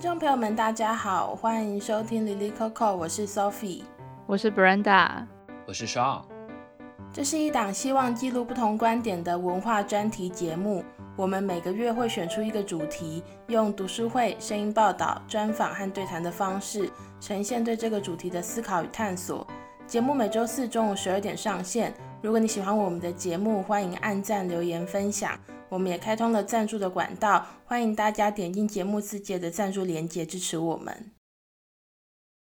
听众朋友们，大家好，欢迎收听 ly 里 coco，我是 Sophie，我是 Brenda，我是 Shawn。这是一档希望记录不同观点的文化专题节目。我们每个月会选出一个主题，用读书会、声音报道、专访和对谈的方式，呈现对这个主题的思考与探索。节目每周四中午十二点上线。如果你喜欢我们的节目，欢迎按赞、留言、分享。我们也开通了赞助的管道，欢迎大家点进节目字节的赞助连接支持我们。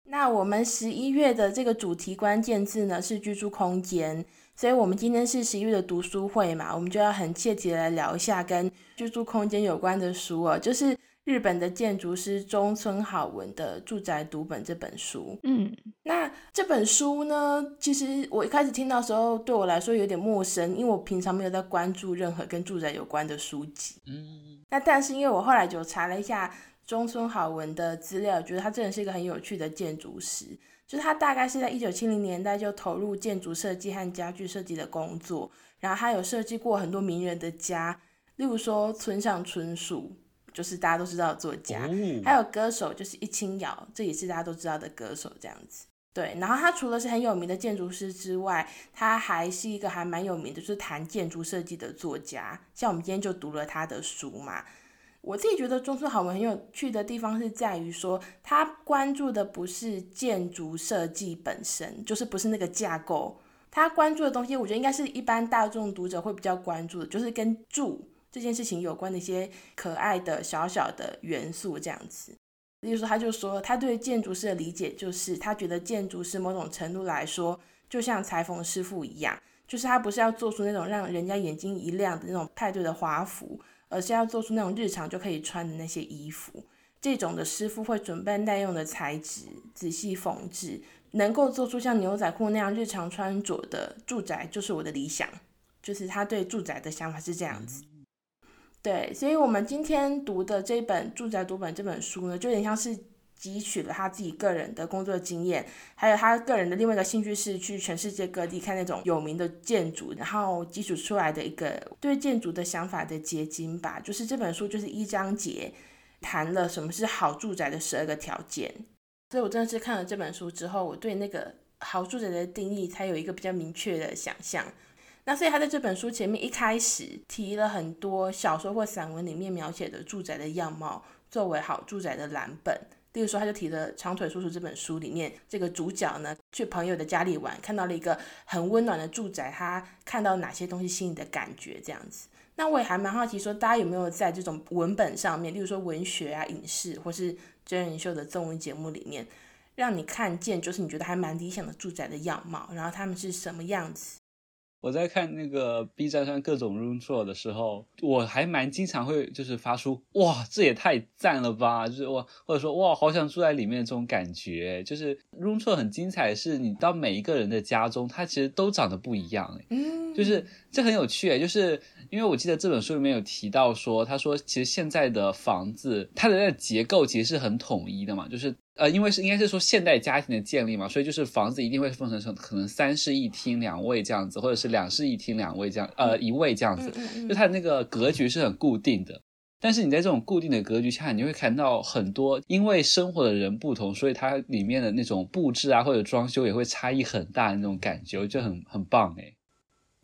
那我们十一月的这个主题关键字呢是居住空间。所以，我们今天是十一月的读书会嘛，我们就要很切题来聊一下跟居住空间有关的书哦，就是日本的建筑师中村好文的《住宅读本》这本书。嗯，那这本书呢，其实我一开始听到的时候，对我来说有点陌生，因为我平常没有在关注任何跟住宅有关的书籍。嗯，那但是因为我后来就查了一下中村好文的资料，觉得他真的是一个很有趣的建筑师。就是他大概是在一九七零年代就投入建筑设计和家具设计的工作，然后他有设计过很多名人的家，例如说村上春树，就是大家都知道的作家，还有歌手就是一清瑶，这也是大家都知道的歌手这样子。对，然后他除了是很有名的建筑师之外，他还是一个还蛮有名的，就是谈建筑设计的作家，像我们今天就读了他的书嘛。我自己觉得中村好文很有趣的地方是在于说，他关注的不是建筑设计本身，就是不是那个架构，他关注的东西，我觉得应该是一般大众读者会比较关注的，就是跟住这件事情有关的一些可爱的小小的元素这样子。例如说，他就说他对建筑师的理解就是，他觉得建筑师某种程度来说，就像裁缝师傅一样，就是他不是要做出那种让人家眼睛一亮的那种派对的华服。而是要做出那种日常就可以穿的那些衣服，这种的师傅会准备耐用的材质，仔细缝制，能够做出像牛仔裤那样日常穿着的住宅，就是我的理想。就是他对住宅的想法是这样子。对，所以我们今天读的这本《住宅读本》这本书呢，就有点像是。汲取了他自己个人的工作经验，还有他个人的另外一个兴趣是去全世界各地看那种有名的建筑，然后基础出来的一个对建筑的想法的结晶吧。就是这本书就是一章节谈了什么是好住宅的十二个条件。所以我真的是看了这本书之后，我对那个好住宅的定义才有一个比较明确的想象。那所以他在这本书前面一开始提了很多小说或散文里面描写的住宅的样貌，作为好住宅的蓝本。例如说，他就提了《长腿叔叔》这本书里面，这个主角呢去朋友的家里玩，看到了一个很温暖的住宅，他看到哪些东西心里的感觉这样子。那我也还蛮好奇，说大家有没有在这种文本上面，例如说文学啊、影视或是真人秀的综艺节目里面，让你看见就是你觉得还蛮理想的住宅的样貌，然后他们是什么样子？我在看那个 B 站上各种 room tour 的时候，我还蛮经常会就是发出哇，这也太赞了吧！就是哇，或者说哇，好想住在里面这种感觉。就是 room tour 很精彩，是你到每一个人的家中，它其实都长得不一样，嗯，就是这很有趣，就是因为我记得这本书里面有提到说，他说其实现在的房子它的那个结构其实是很统一的嘛，就是。呃，因为是应该是说现代家庭的建立嘛，所以就是房子一定会分成成可能三室一厅两卫这样子，或者是两室一厅两卫这样，呃，一卫这样子，就它的那个格局是很固定的。但是你在这种固定的格局下，你会看到很多因为生活的人不同，所以它里面的那种布置啊或者装修也会差异很大的那种感觉，就很很棒诶。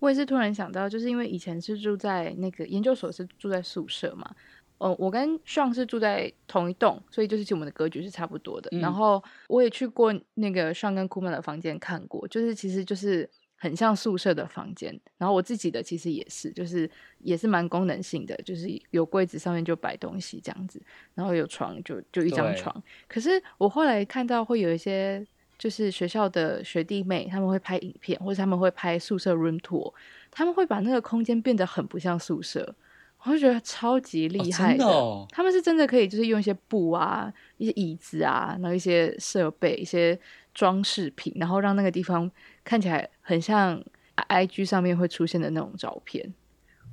我也是突然想到，就是因为以前是住在那个研究所是住在宿舍嘛。嗯，我跟 Sean 是住在同一栋，所以就是其实我们的格局是差不多的。嗯、然后我也去过那个 Sean 跟 Kuma 的房间看过，就是其实就是很像宿舍的房间。然后我自己的其实也是，就是也是蛮功能性的，就是有柜子上面就摆东西这样子，然后有床就就一张床。可是我后来看到会有一些就是学校的学弟妹他们会拍影片，或者他们会拍宿舍 room tour，他们会把那个空间变得很不像宿舍。我就觉得超级厉害的，哦哦，他们是真的可以，就是用一些布啊、一些椅子啊，然后一些设备、一些装饰品，然后让那个地方看起来很像 IG 上面会出现的那种照片。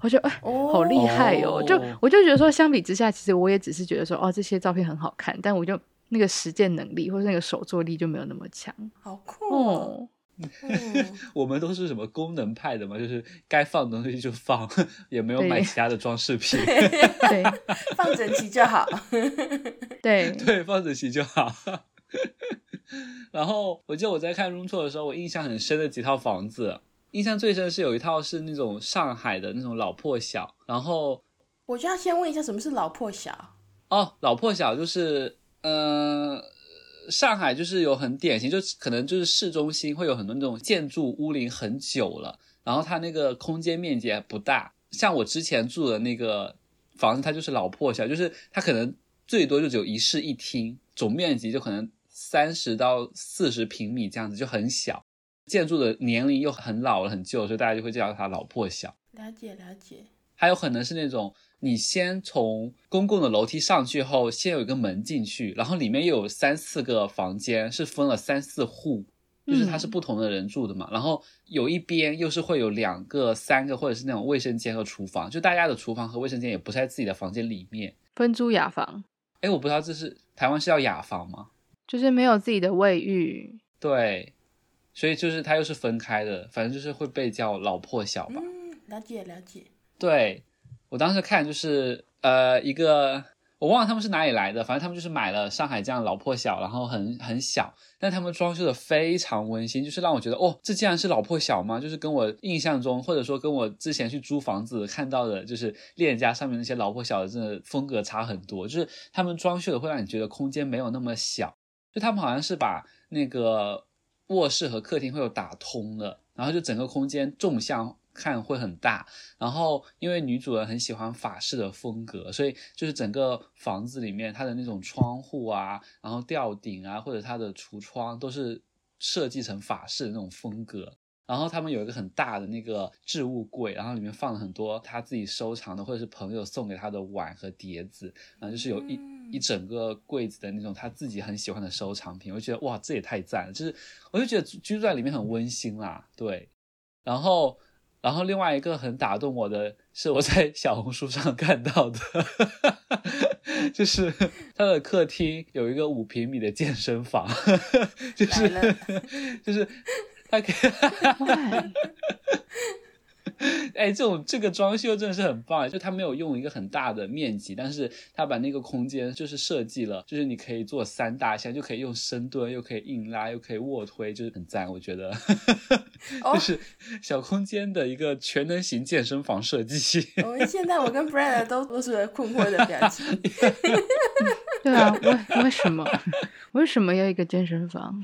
我觉得哎，好厉害哦！哦就我就觉得说，相比之下，其实我也只是觉得说，哦，这些照片很好看，但我就那个实践能力或者那个手作力就没有那么强。好酷哦！嗯、我们都是什么功能派的嘛，就是该放的东西就放，也没有买其他的装饰品，对，放整齐就好。对对，放整齐就好。然后我记得我在看 room tour 的时候，我印象很深的几套房子，印象最深的是有一套是那种上海的那种老破小。然后我就要先问一下，什么是老破小？哦，老破小就是，嗯、呃，上海就是有很典型，就可能就是市中心会有很多那种建筑屋龄很久了，然后它那个空间面积还不大。像我之前住的那个房子，它就是老破小，就是它可能最多就只有一室一厅，总面积就可能。三十到四十平米这样子就很小，建筑的年龄又很老了很旧，所以大家就会叫它老破小。了解了解。还有可能是那种你先从公共的楼梯上去后，先有一个门进去，然后里面又有三四个房间，是分了三四户，就是它是不同的人住的嘛。嗯、然后有一边又是会有两个、三个，或者是那种卫生间和厨房，就大家的厨房和卫生间也不是在自己的房间里面，分租雅房。哎，我不知道这是台湾是叫雅房吗？就是没有自己的卫浴，对，所以就是它又是分开的，反正就是会被叫老破小吧。嗯，了解了解。对，我当时看就是呃一个我忘了他们是哪里来的，反正他们就是买了上海这样老破小，然后很很小，但他们装修的非常温馨，就是让我觉得哦，这竟然是老破小吗？就是跟我印象中或者说跟我之前去租房子看到的，就是链家上面那些老破小的，真的风格差很多。就是他们装修的会让你觉得空间没有那么小。就他们好像是把那个卧室和客厅会有打通的，然后就整个空间纵向看会很大。然后因为女主人很喜欢法式的风格，所以就是整个房子里面它的那种窗户啊，然后吊顶啊，或者它的橱窗都是设计成法式的那种风格。然后他们有一个很大的那个置物柜，然后里面放了很多他自己收藏的或者是朋友送给他的碗和碟子，然后就是有一一整个柜子的那种他自己很喜欢的收藏品。我就觉得哇，这也太赞了！就是我就觉得居住在里面很温馨啦，对。然后，然后另外一个很打动我的是我在小红书上看到的，就是他的客厅有一个五平米的健身房，就是 就是。他可以，哎，这种这个装修真的是很棒，就他没有用一个很大的面积，但是他把那个空间就是设计了，就是你可以做三大项，就可以用深蹲，又可以硬拉，又可以卧推，就是很赞，我觉得，就是小空间的一个全能型健身房设计。我们现在我跟 Brad 都都是困惑的表情。对啊，为为什么为什么要一个健身房？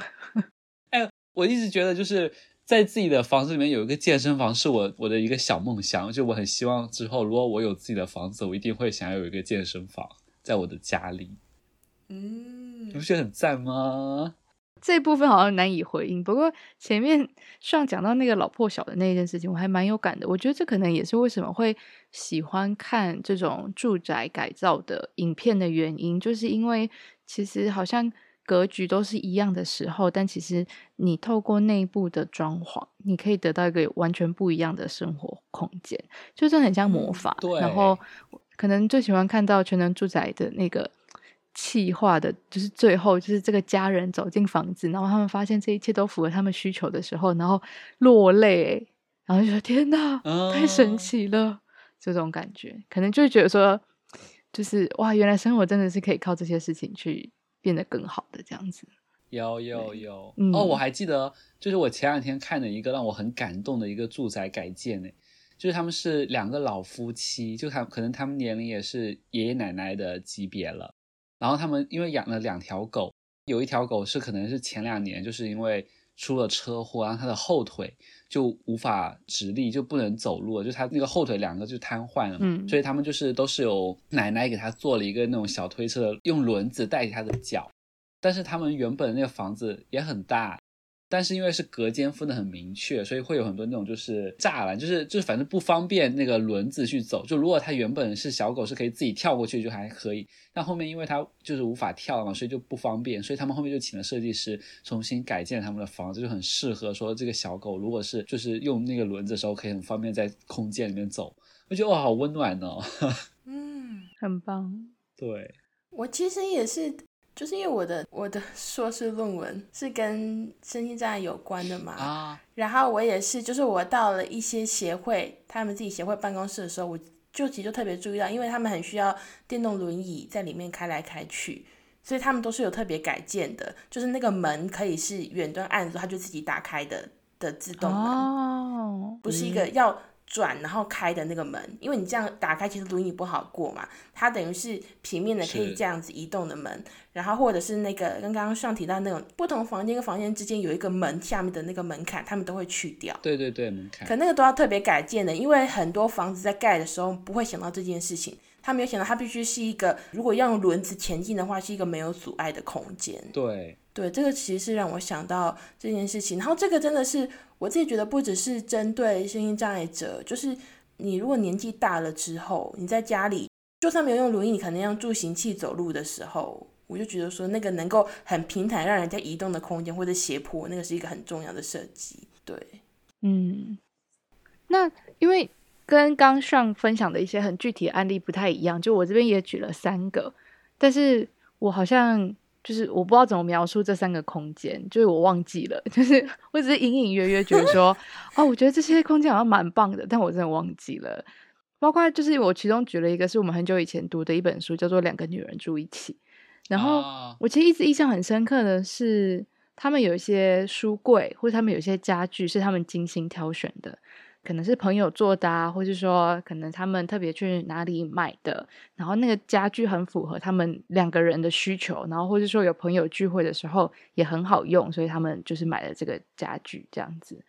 哎我一直觉得就是在自己的房子里面有一个健身房是我我的一个小梦想，就我很希望之后如果我有自己的房子，我一定会想要有一个健身房在我的家里。嗯，你不觉得很赞吗？这部分好像难以回应，不过前面上讲到那个老破小的那件事情，我还蛮有感的。我觉得这可能也是为什么会喜欢看这种住宅改造的影片的原因，就是因为其实好像。格局都是一样的时候，但其实你透过内部的装潢，你可以得到一个完全不一样的生活空间，就是很像魔法。嗯、然后可能最喜欢看到全能住宅的那个气化的，就是最后就是这个家人走进房子，然后他们发现这一切都符合他们需求的时候，然后落泪，然后就说：“天哪，嗯、太神奇了！”这种感觉，可能就会觉得说，就是哇，原来生活真的是可以靠这些事情去。变得更好的这样子，有有有、嗯、哦，我还记得，就是我前两天看了一个让我很感动的一个住宅改建呢，就是他们是两个老夫妻，就他可能他们年龄也是爷爷奶奶的级别了，然后他们因为养了两条狗，有一条狗是可能是前两年就是因为出了车祸，然后他的后腿就无法直立，就不能走路了，就他那个后腿两个就瘫痪了嘛，嗯，所以他们就是都是有奶奶给他做了一个那种小推车，用轮子代替他的脚，但是他们原本那个房子也很大。但是因为是隔间分的很明确，所以会有很多那种就是栅栏，就是就是反正不方便那个轮子去走。就如果它原本是小狗是可以自己跳过去就还可以，但后面因为它就是无法跳了嘛，所以就不方便。所以他们后面就请了设计师重新改建他们的房子，就很适合说这个小狗如果是就是用那个轮子的时候可以很方便在空间里面走。我觉得哇，好温暖哦。嗯，很棒。对，我其实也是。就是因为我的我的硕士论文是跟身心障碍有关的嘛，啊，然后我也是，就是我到了一些协会，他们自己协会办公室的时候，我就其实就特别注意到，因为他们很需要电动轮椅在里面开来开去，所以他们都是有特别改建的，就是那个门可以是远端按住它就自己打开的的自动门，哦，不是一个要。转然后开的那个门，因为你这样打开，其实轮椅不好过嘛。它等于是平面的，可以这样子移动的门。然后或者是那个刚刚上提到那种不同房间跟房间之间有一个门下面的那个门槛，他们都会去掉。对对对，门槛。可那个都要特别改建的，因为很多房子在盖的时候不会想到这件事情，他没有想到它必须是一个，如果要用轮子前进的话，是一个没有阻碍的空间。对对，这个其实是让我想到这件事情。然后这个真的是。我自己觉得不只是针对声音障碍者，就是你如果年纪大了之后，你在家里就算没有用轮椅，你可能要助行器走路的时候，我就觉得说那个能够很平坦让人家移动的空间或者斜坡，那个是一个很重要的设计。对，嗯，那因为跟刚上分享的一些很具体的案例不太一样，就我这边也举了三个，但是我好像。就是我不知道怎么描述这三个空间，就是我忘记了，就是我只是隐隐约约觉得说，哦，我觉得这些空间好像蛮棒的，但我真的忘记了。包括就是我其中举了一个是我们很久以前读的一本书，叫做《两个女人住一起》，然后我其实一直印象很深刻的是，他们有一些书柜或者他们有一些家具是他们精心挑选的。可能是朋友做的啊，或是说可能他们特别去哪里买的，然后那个家具很符合他们两个人的需求，然后或是说有朋友聚会的时候也很好用，所以他们就是买了这个家具这样子。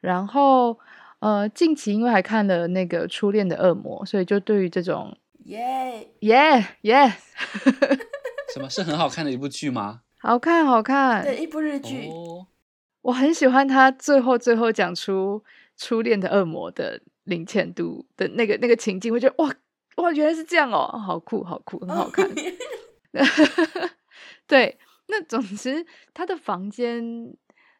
然后呃，近期因为还看了那个《初恋的恶魔》，所以就对于这种耶耶耶，什么是很好看的一部剧吗？好看，好看，对，一部日剧，oh. 我很喜欢他最后最后讲出。初恋的恶魔的零浅度的那个那个情境，会觉得哇哇，原来是这样哦，好酷好酷，很好看。对，那总之他的房间，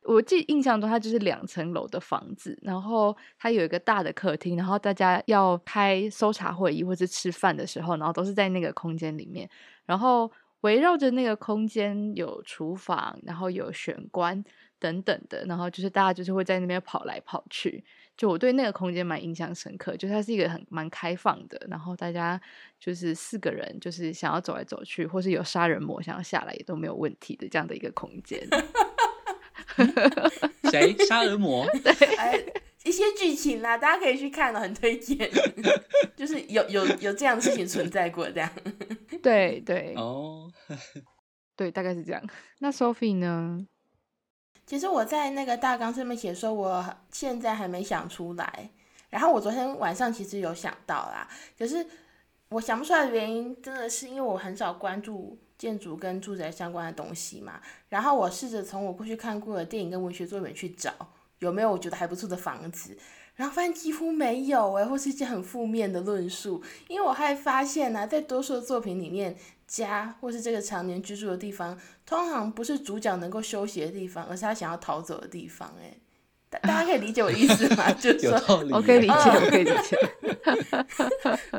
我记印象中他就是两层楼的房子，然后他有一个大的客厅，然后大家要开搜查会议或者吃饭的时候，然后都是在那个空间里面，然后围绕着那个空间有厨房，然后有玄关。等等的，然后就是大家就是会在那边跑来跑去，就我对那个空间蛮印象深刻，就它是一个很蛮开放的，然后大家就是四个人就是想要走来走去，或是有杀人魔想要下来也都没有问题的这样的一个空间。谁杀人魔？对，哎，一些剧情啦，大家可以去看了，很推荐。就是有有有这样的事情存在过，这样。对对哦，oh. 对，大概是这样。那 Sophie 呢？其实我在那个大纲上面写说，我现在还没想出来。然后我昨天晚上其实有想到啦，可是我想不出来的原因，真的是因为我很少关注建筑跟住宅相关的东西嘛。然后我试着从我过去看过的电影跟文学作品去找有没有我觉得还不错的房子，然后发现几乎没有诶，或是一些很负面的论述。因为我还发现呢、在多数作品里面。家或是这个常年居住的地方，通常不是主角能够休息的地方，而是他想要逃走的地方。哎，大大家可以理解我的意思吗？就是说，我可以理解，我可以理解。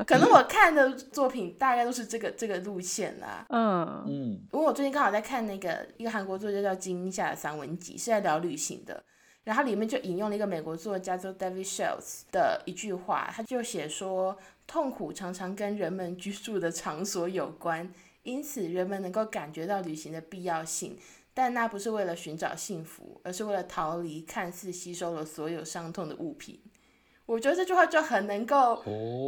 可能我看的作品大概都是这个这个路线啦。嗯嗯。因为我最近刚好在看那个一个韩国作家叫金夏的散文集，是在聊旅行的。然后里面就引用了一个美国作家叫 David Shields 的一句话，他就写说。痛苦常常跟人们居住的场所有关，因此人们能够感觉到旅行的必要性，但那不是为了寻找幸福，而是为了逃离看似吸收了所有伤痛的物品。我觉得这句话就很能够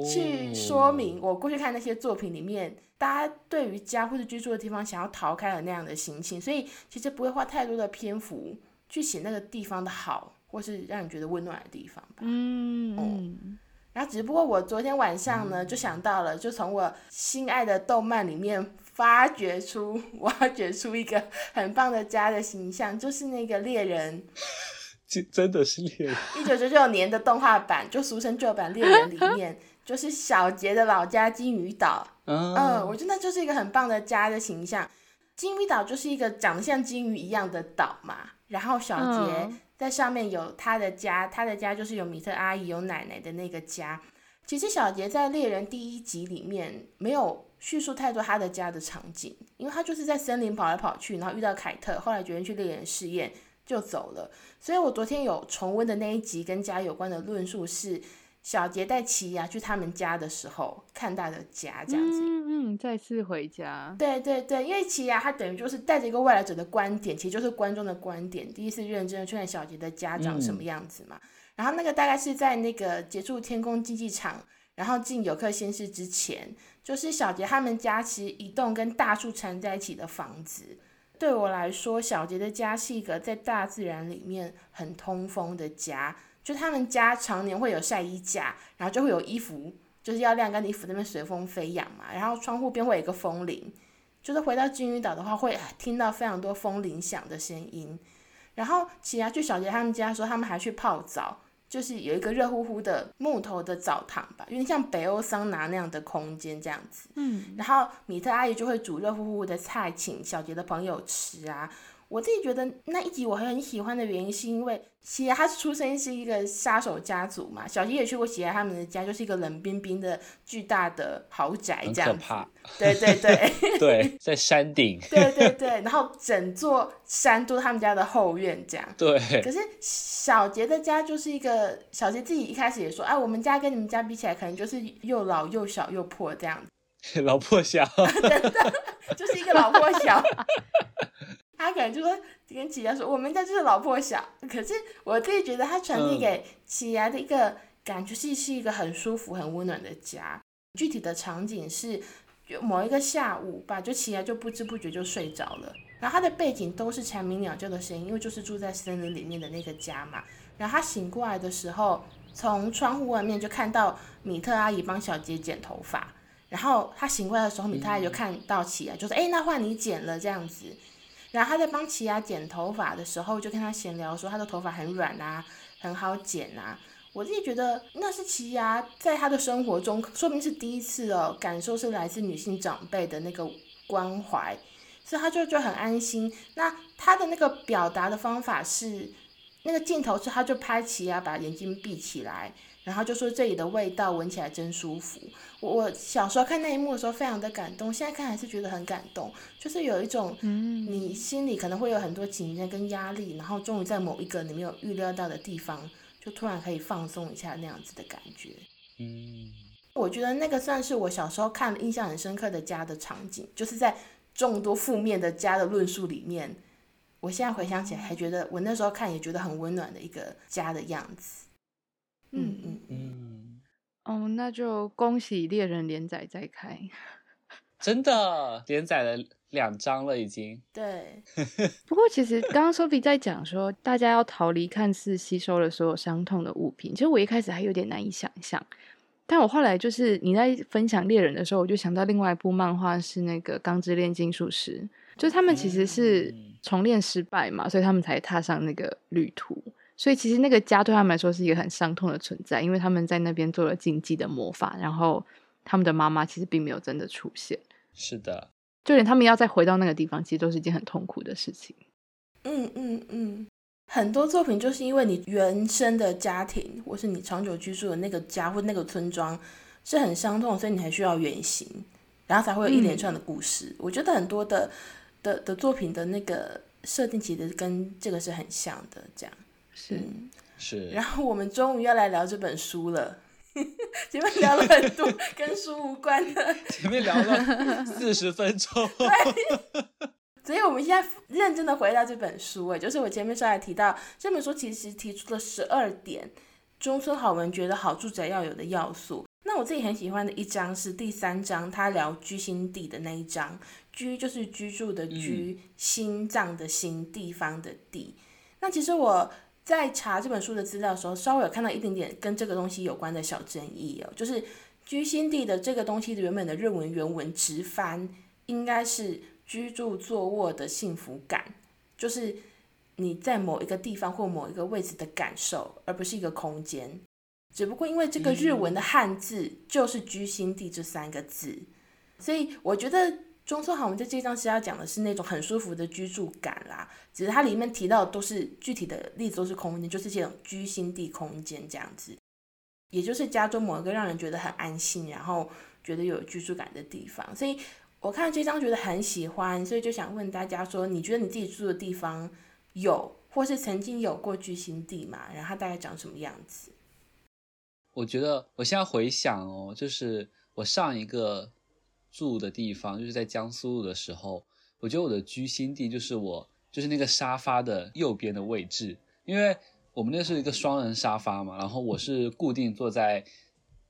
去说明我过去看那些作品里面，大家对于家或者居住的地方想要逃开的那样的心情，所以其实不会花太多的篇幅去写那个地方的好，或是让你觉得温暖的地方吧。嗯。嗯然后，只不过我昨天晚上呢，就想到了，就从我心爱的动漫里面发掘出、挖掘出一个很棒的家的形象，就是那个猎人。真的是猎人。一九九九年的动画版，就俗称旧版猎人里面，就是小杰的老家金鱼岛。嗯，嗯，我觉得那就是一个很棒的家的形象。金鱼岛就是一个长得像金鱼一样的岛嘛，然后小杰。嗯在上面有他的家，他的家就是有米特阿姨、有奶奶的那个家。其实小杰在猎人第一集里面没有叙述太多他的家的场景，因为他就是在森林跑来跑去，然后遇到凯特，后来决定去猎人试验就走了。所以我昨天有重温的那一集跟家有关的论述是。小杰带奇犽去他们家的时候，看到的家这样子，嗯嗯，再次回家，对对对，因为奇犽他等于就是带着一个外来者的观点，其实就是观众的观点，第一次认真的去看小杰的家长什么样子嘛。嗯、然后那个大概是在那个结束天空竞技场，然后进游客先室之前，就是小杰他们家其实一栋跟大树缠在一起的房子。对我来说，小杰的家是一个在大自然里面很通风的家。就他们家常年会有晒衣架，然后就会有衣服，就是要晾干的衣服在那边随风飞扬嘛。然后窗户边会有一个风铃，就是回到金鱼岛的话，会听到非常多风铃响的声音。然后奇犽去小杰他们家说，他们还去泡澡，就是有一个热乎乎的木头的澡堂吧，有点像北欧桑拿那样的空间这样子。嗯。然后米特阿姨就会煮热乎乎的菜，请小杰的朋友吃啊。我自己觉得那一集我很喜欢的原因，是因为奇犽他出生是一个杀手家族嘛，小杰也去过奇犽他们的家，就是一个冷冰冰的巨大的豪宅，这样子。很可怕。对对对。对，在山顶。对对对，然后整座山都是他们家的后院，这样。对。可是小杰的家就是一个，小杰自己一开始也说，哎，我们家跟你们家比起来，可能就是又老又小又破这样子。老破小。真的，就是一个老破小。他可能就说跟奇犽说，我们家就是老破小。可是我自己觉得他传递给奇犽的一个感觉是是一个很舒服、很温暖的家。具体的场景是，就某一个下午吧，就奇犽就不知不觉就睡着了。然后他的背景都是蝉鸣鸟叫的声音，因为就是住在森林里面的那个家嘛。然后他醒过来的时候，从窗户外面就看到米特阿姨帮小杰剪头发。然后他醒过来的时候，米特阿姨就看到奇犽，就说：“哎，那换你剪了这样子。”然后他在帮奇犽剪头发的时候，就跟他闲聊说他的头发很软啊，很好剪啊。我自己觉得那是奇犽在他的生活中，说明是第一次哦，感受是来自女性长辈的那个关怀，所以他就就很安心。那他的那个表达的方法是，那个镜头是他就拍奇犽把眼睛闭起来。然后就说这里的味道闻起来真舒服。我我小时候看那一幕的时候非常的感动，现在看还是觉得很感动。就是有一种，嗯你心里可能会有很多紧张跟压力，然后终于在某一个你没有预料到的地方，就突然可以放松一下那样子的感觉。嗯，我觉得那个算是我小时候看了印象很深刻的家的场景，就是在众多负面的家的论述里面，我现在回想起来还觉得我那时候看也觉得很温暖的一个家的样子。嗯嗯嗯，哦，那就恭喜猎人连载再开，真的连载了两章了已经。对，不过其实刚刚 Sophie 在讲说，大家要逃离看似吸收了所有伤痛的物品，其实我一开始还有点难以想象，但我后来就是你在分享猎人的时候，我就想到另外一部漫画是那个《钢之炼金术师》，就是他们其实是重练失败嘛，所以他们才踏上那个旅途。所以其实那个家对他们来说是一个很伤痛的存在，因为他们在那边做了禁忌的魔法，然后他们的妈妈其实并没有真的出现。是的，就连他们要再回到那个地方，其实都是一件很痛苦的事情。嗯嗯嗯，很多作品就是因为你原生的家庭，或是你长久居住的那个家或那个村庄是很伤痛，所以你还需要远行，然后才会有一连串的故事。嗯、我觉得很多的的的作品的那个设定其实跟这个是很像的，这样。是是，然后我们终于要来聊这本书了。前面聊了很多 跟书无关的，前面聊了四十分钟。对，所以我们现在认真的回到这本书，哎，就是我前面稍微提到这本书其实提出了十二点中村好文觉得好住宅要有的要素。那我自己很喜欢的一章是第三章，他聊居心地的那一章。居就是居住的居，嗯、心脏的心，地方的地。那其实我。在查这本书的资料的时候，稍微有看到一点点跟这个东西有关的小争议哦，就是居心地的这个东西的原本的日文原文直翻应该是居住坐卧的幸福感，就是你在某一个地方或某一个位置的感受，而不是一个空间。只不过因为这个日文的汉字就是居心地这三个字，所以我觉得。中村好文在这章是要讲的是那种很舒服的居住感啦，只是它里面提到都是具体的例子，都是空间，就是这种居心地空间这样子，也就是家中某一个让人觉得很安心，然后觉得有居住感的地方。所以我看这张觉得很喜欢，所以就想问大家说，你觉得你自己住的地方有或是曾经有过居心地吗？然后它大概长什么样子？我觉得我现在回想哦，就是我上一个住的地方，就是在江苏路的时候，我觉得我的居心地就是我就是那个沙发的右边的位置，因为。我们那是一个双人沙发嘛，然后我是固定坐在，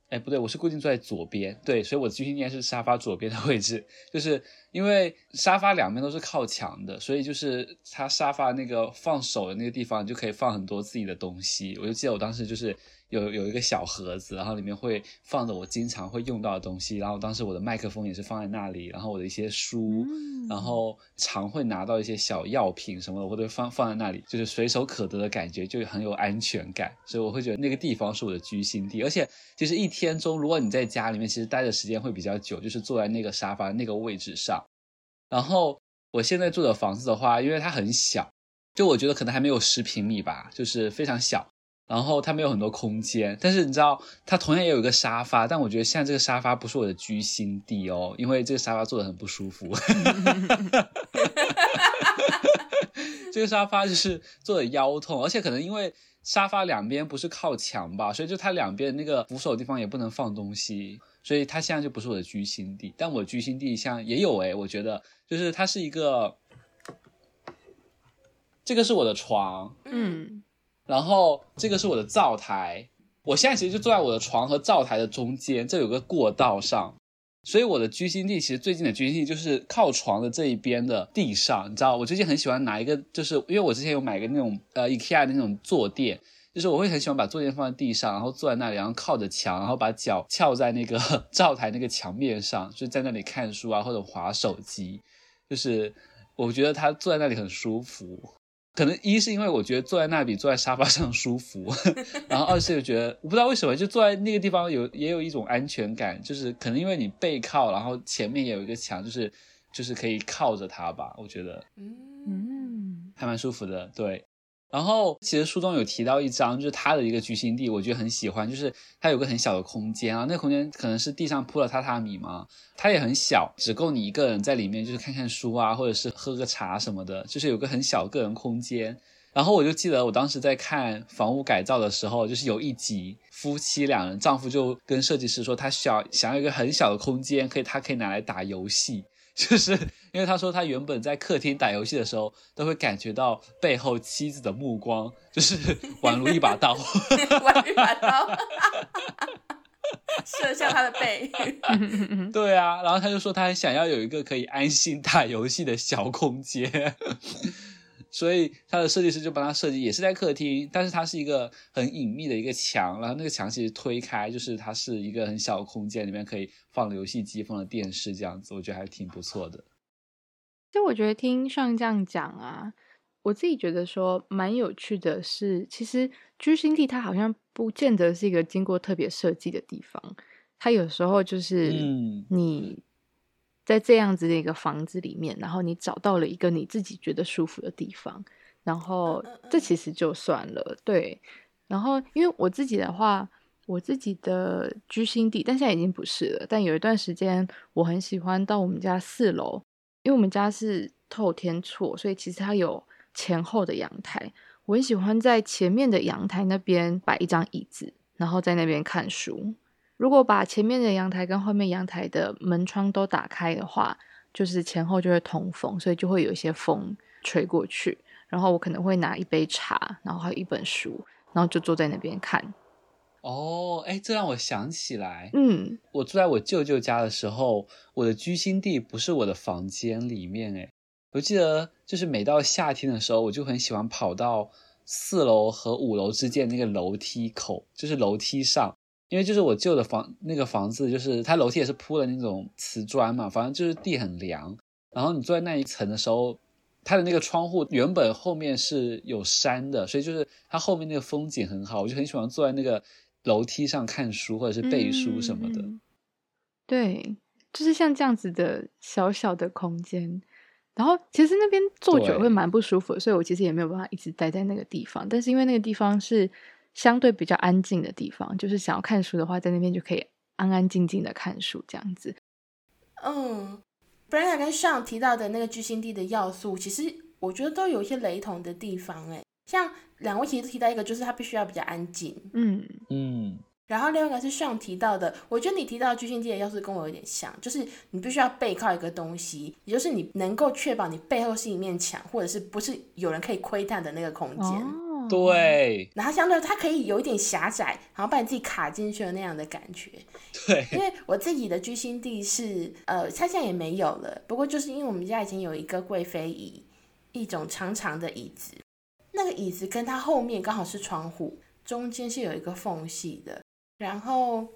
哎，不对，我是固定坐在左边，对，所以我的居心应该是沙发左边的位置，就是因为沙发两边都是靠墙的，所以就是它沙发那个放手的那个地方就可以放很多自己的东西，我就记得我当时就是。有有一个小盒子，然后里面会放着我经常会用到的东西，然后当时我的麦克风也是放在那里，然后我的一些书，嗯、然后常会拿到一些小药品什么的，我都放放在那里，就是随手可得的感觉，就很有安全感，所以我会觉得那个地方是我的居心地。而且就是一天中，如果你在家里面，其实待的时间会比较久，就是坐在那个沙发那个位置上。然后我现在住的房子的话，因为它很小，就我觉得可能还没有十平米吧，就是非常小。然后它没有很多空间，但是你知道，它同样也有一个沙发，但我觉得现在这个沙发不是我的居心地哦，因为这个沙发坐得很不舒服。这个沙发就是坐的腰痛，而且可能因为沙发两边不是靠墙吧，所以就它两边那个扶手地方也不能放东西，所以它现在就不是我的居心地。但我居心地像也有诶，我觉得就是它是一个，这个是我的床，嗯。然后这个是我的灶台，我现在其实就坐在我的床和灶台的中间，这有个过道上，所以我的居心地其实最近的居心地就是靠床的这一边的地上，你知道，我最近很喜欢拿一个，就是因为我之前有买个那种呃 IKEA 的那种坐垫，就是我会很喜欢把坐垫放在地上，然后坐在那里，然后靠着墙，然后把脚翘在那个 灶台那个墙面上，就在那里看书啊或者划手机，就是我觉得他坐在那里很舒服。可能一是因为我觉得坐在那比坐在沙发上舒服，然后二是又觉得我不知道为什么就坐在那个地方有也有一种安全感，就是可能因为你背靠，然后前面也有一个墙，就是就是可以靠着它吧，我觉得嗯，还蛮舒服的，对。然后其实书中有提到一张，就是他的一个居心地，我觉得很喜欢，就是他有个很小的空间啊，那空间可能是地上铺了榻榻米嘛，它也很小，只够你一个人在里面，就是看看书啊，或者是喝个茶什么的，就是有个很小个人空间。然后我就记得我当时在看房屋改造的时候，就是有一集夫妻两人，丈夫就跟设计师说，他需要想要一个很小的空间，可以他可以拿来打游戏。就是因为他说他原本在客厅打游戏的时候，都会感觉到背后妻子的目光，就是 宛如一把刀，宛如一把刀，射向他的背。对啊，然后他就说他很想要有一个可以安心打游戏的小空间。所以他的设计师就帮他设计，也是在客厅，但是它是一个很隐秘的一个墙，然后那个墙其实推开，就是它是一个很小的空间，里面可以放了游戏机、放了电视这样子，我觉得还挺不错的。就我觉得听上这样讲啊，我自己觉得说蛮有趣的是，其实居心地它好像不见得是一个经过特别设计的地方，它有时候就是你。在这样子的一个房子里面，然后你找到了一个你自己觉得舒服的地方，然后这其实就算了。对，然后因为我自己的话，我自己的居心地，但现在已经不是了。但有一段时间，我很喜欢到我们家四楼，因为我们家是透天厝，所以其实它有前后的阳台。我很喜欢在前面的阳台那边摆一张椅子，然后在那边看书。如果把前面的阳台跟后面阳台的门窗都打开的话，就是前后就会通风，所以就会有一些风吹过去。然后我可能会拿一杯茶，然后还有一本书，然后就坐在那边看。哦，哎，这让我想起来，嗯，我住在我舅舅家的时候，我的居心地不是我的房间里面，哎，我记得就是每到夏天的时候，我就很喜欢跑到四楼和五楼之间那个楼梯口，就是楼梯上。因为就是我旧的房那个房子，就是它楼梯也是铺的那种瓷砖嘛，反正就是地很凉。然后你坐在那一层的时候，它的那个窗户原本后面是有山的，所以就是它后面那个风景很好，我就很喜欢坐在那个楼梯上看书或者是背书什么的。嗯，对，就是像这样子的小小的空间。然后其实那边坐久会蛮不舒服，所以我其实也没有办法一直待在那个地方。但是因为那个地方是。相对比较安静的地方，就是想要看书的话，在那边就可以安安静静的看书这样子。嗯，Brenda 跟上提到的那个居心地的要素，其实我觉得都有一些雷同的地方。哎，像两位其实都提到一个，就是他必须要比较安静。嗯嗯。然后另外一个是上提到的，我觉得你提到的居心地的要素跟我有点像，就是你必须要背靠一个东西，也就是你能够确保你背后是一面墙，或者是不是有人可以窥探的那个空间。哦，对。然后相对它可以有一点狭窄，然后把你自己卡进去的那样的感觉。对。因为我自己的居心地是，呃，它现在也没有了。不过就是因为我们家以前有一个贵妃椅，一种长长的椅子，那个椅子跟它后面刚好是窗户，中间是有一个缝隙的。然后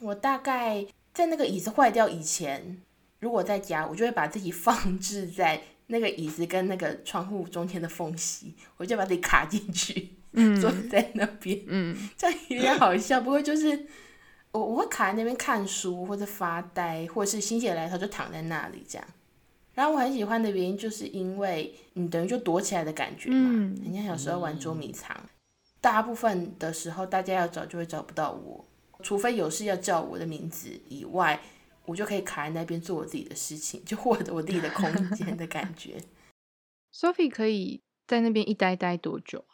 我大概在那个椅子坏掉以前，如果在家，我就会把自己放置在那个椅子跟那个窗户中间的缝隙，我就把自己卡进去，嗯、坐在那边，嗯，这样有点好笑。不过就是我我会卡在那边看书或者发呆，或者是心血来潮就躺在那里这样。然后我很喜欢的原因，就是因为你等于就躲起来的感觉嘛。嗯，人家有时候玩捉迷藏。嗯大部分的时候，大家要找就会找不到我，除非有事要叫我的名字以外，我就可以卡在那边做我自己的事情，就获得我自己的空间的感觉。Sophie 可以在那边一待待多久？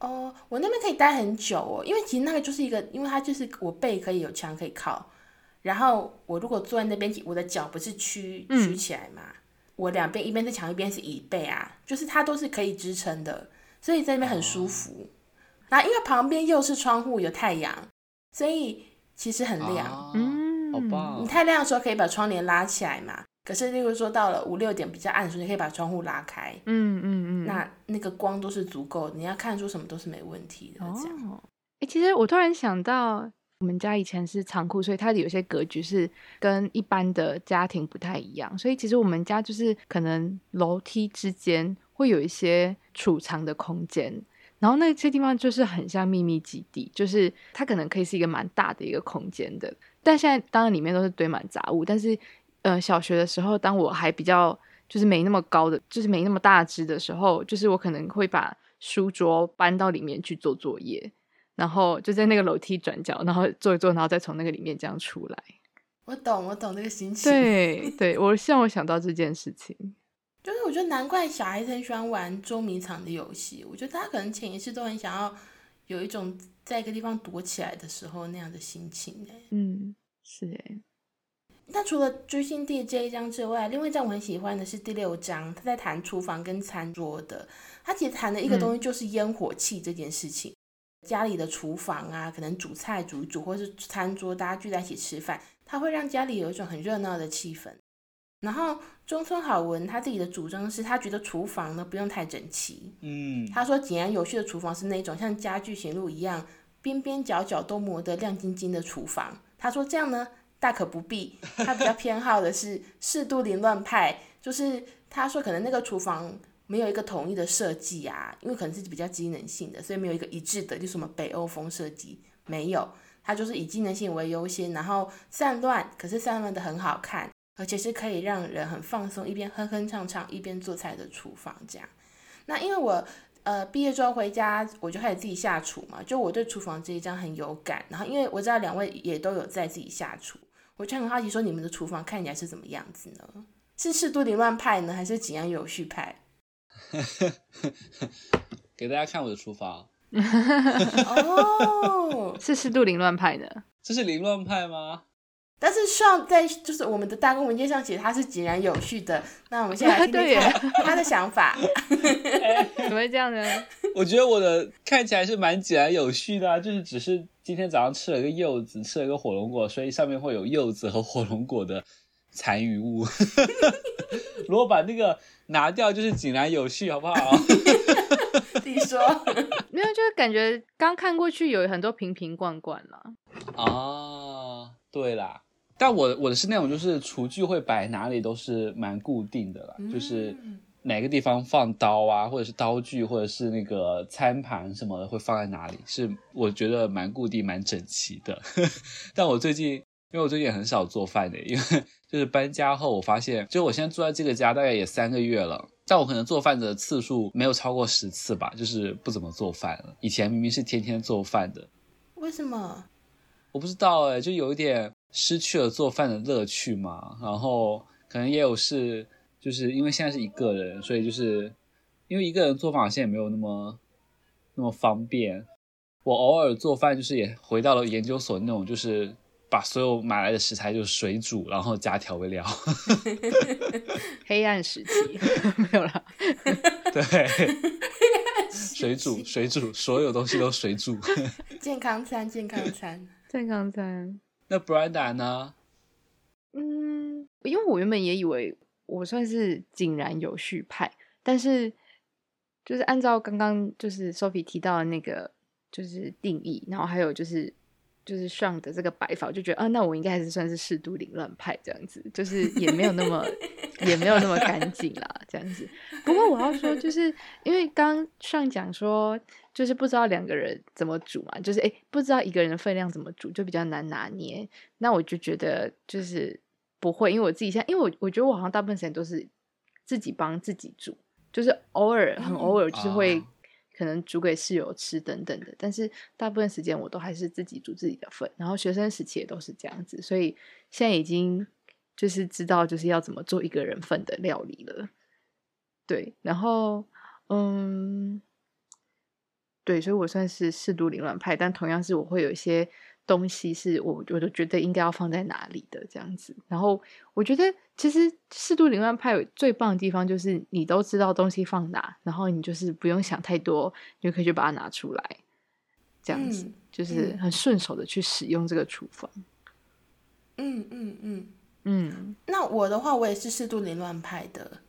哦，我那边可以待很久哦，因为其实那个就是一个，因为它就是我背可以有墙可以靠，然后我如果坐在那边，我的脚不是屈曲起来嘛，嗯、我两边一边是墙一边是椅背啊，就是它都是可以支撑的。所以在那边很舒服，然后因为旁边又是窗户有太阳，所以其实很亮。嗯，好棒。你太亮的时候可以把窗帘拉起来嘛，可是例如说到了五六点比较暗的时候，你可以把窗户拉开。嗯嗯嗯，那那个光都是足够，你要看出什么都是没问题的。这样。哦，哎，其实我突然想到，我们家以前是仓库，所以它的有些格局是跟一般的家庭不太一样，所以其实我们家就是可能楼梯之间。会有一些储藏的空间，然后那些地方就是很像秘密基地，就是它可能可以是一个蛮大的一个空间的。但现在当然里面都是堆满杂物，但是呃，小学的时候，当我还比较就是没那么高的，就是没那么大只的时候，就是我可能会把书桌搬到里面去做作业，然后就在那个楼梯转角，然后做一做，然后再从那个里面这样出来。我懂，我懂那个心情。对，对我让我想到这件事情。就是我觉得难怪小孩子很喜欢玩捉迷藏的游戏。我觉得他可能潜意识都很想要有一种在一个地方躲起来的时候那样的心情。嗯，是哎。那除了追星地这一章之外，另外一章我很喜欢的是第六章，他在谈厨房跟餐桌的。他其实谈的一个东西就是烟火气这件事情。嗯、家里的厨房啊，可能煮菜煮一煮，或是餐桌大家聚在一起吃饭，它会让家里有一种很热闹的气氛。然后中村好文他自己的主张是他觉得厨房呢不用太整齐，嗯，他说井然有序的厨房是那种像家具型录一样边边角角都磨得亮晶晶的厨房。他说这样呢大可不必，他比较偏好的是适度凌乱派，就是他说可能那个厨房没有一个统一的设计啊，因为可能是比较机能性的，所以没有一个一致的，就什么北欧风设计没有，他就是以机能性为优先，然后散乱，可是散乱的很好看。而且是可以让人很放松，一边哼哼唱唱一边做菜的厨房这样。那因为我呃毕业之后回家，我就开始自己下厨嘛，就我对厨房这一章很有感。然后因为我知道两位也都有在自己下厨，我就很好奇说你们的厨房看起来是怎么样子呢？是适度凌乱派呢，还是井然有序派？给大家看我的厨房。哦，是适度凌乱派的。这是凌乱派吗？但是上在就是我们的大公文件上写它是井然有序的，那我们现在来听 他的想法。怎么会这样呢？我觉得我的看起来是蛮井然有序的啊，就是只是今天早上吃了个柚子，吃了个火龙果，所以上面会有柚子和火龙果的残余物。如果把那个拿掉，就是井然有序，好不好？你说没有，就是感觉刚看过去有很多瓶瓶罐罐了。哦，对啦。但我我的是那种，就是厨具会摆哪里都是蛮固定的啦，嗯、就是哪个地方放刀啊，或者是刀具，或者是那个餐盘什么的会放在哪里，是我觉得蛮固定、蛮整齐的。但我最近，因为我最近也很少做饭的，因为就是搬家后，我发现，就我现在住在这个家大概也三个月了，但我可能做饭的次数没有超过十次吧，就是不怎么做饭了。以前明明是天天做饭的，为什么？我不知道哎，就有一点失去了做饭的乐趣嘛。然后可能也有是，就是因为现在是一个人，所以就是因为一个人做饭好像也没有那么那么方便。我偶尔做饭就是也回到了研究所那种，就是把所有买来的食材就水煮，然后加调味料。黑暗时期 没有了。对。水煮，水煮，所有东西都水煮。健康餐，健康餐，健康餐。那 Brenda 呢？嗯，因为我原本也以为我算是井然有序派，但是就是按照刚刚就是 Sophie 提到的那个就是定义，然后还有就是就是上的这个摆法，我就觉得啊，那我应该还是算是适度凌乱派这样子，就是也没有那么。也没有那么干净啦，这样子。不过我要说，就是因为刚上讲说，就是不知道两个人怎么煮嘛，就是诶不知道一个人的分量怎么煮，就比较难拿捏。那我就觉得就是不会，因为我自己现在，因为我我觉得我好像大部分时间都是自己帮自己煮，就是偶尔很偶尔就是会可能煮给室友吃等等的，但是大部分时间我都还是自己煮自己的份。然后学生时期也都是这样子，所以现在已经。就是知道就是要怎么做一个人份的料理了，对，然后嗯，对，所以我算是适度凌乱派，但同样是我会有一些东西是我我都觉得应该要放在哪里的这样子。然后我觉得其实适度凌乱派最棒的地方就是你都知道东西放哪，然后你就是不用想太多，你就可以去把它拿出来，这样子、嗯、就是很顺手的去使用这个厨房。嗯嗯嗯。嗯嗯，那我的话，我也是适度凌乱派的，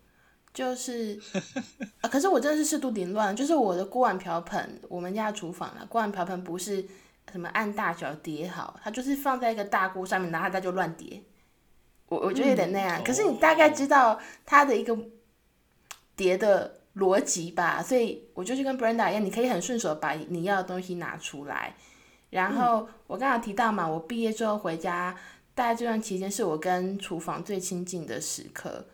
就是 啊，可是我真的是适度凌乱，就是我的锅碗瓢盆，我们家厨房啊，锅碗瓢盆不是什么按大小叠好，它就是放在一个大锅上面，然后它就乱叠。我我觉得有点那样，嗯、可是你大概知道它的一个叠的逻辑吧，所以我就去跟 Brenda 一样，你可以很顺手把你要的东西拿出来。然后我刚刚提到嘛，我毕业之后回家。大概这段期间是我跟厨房最亲近的时刻，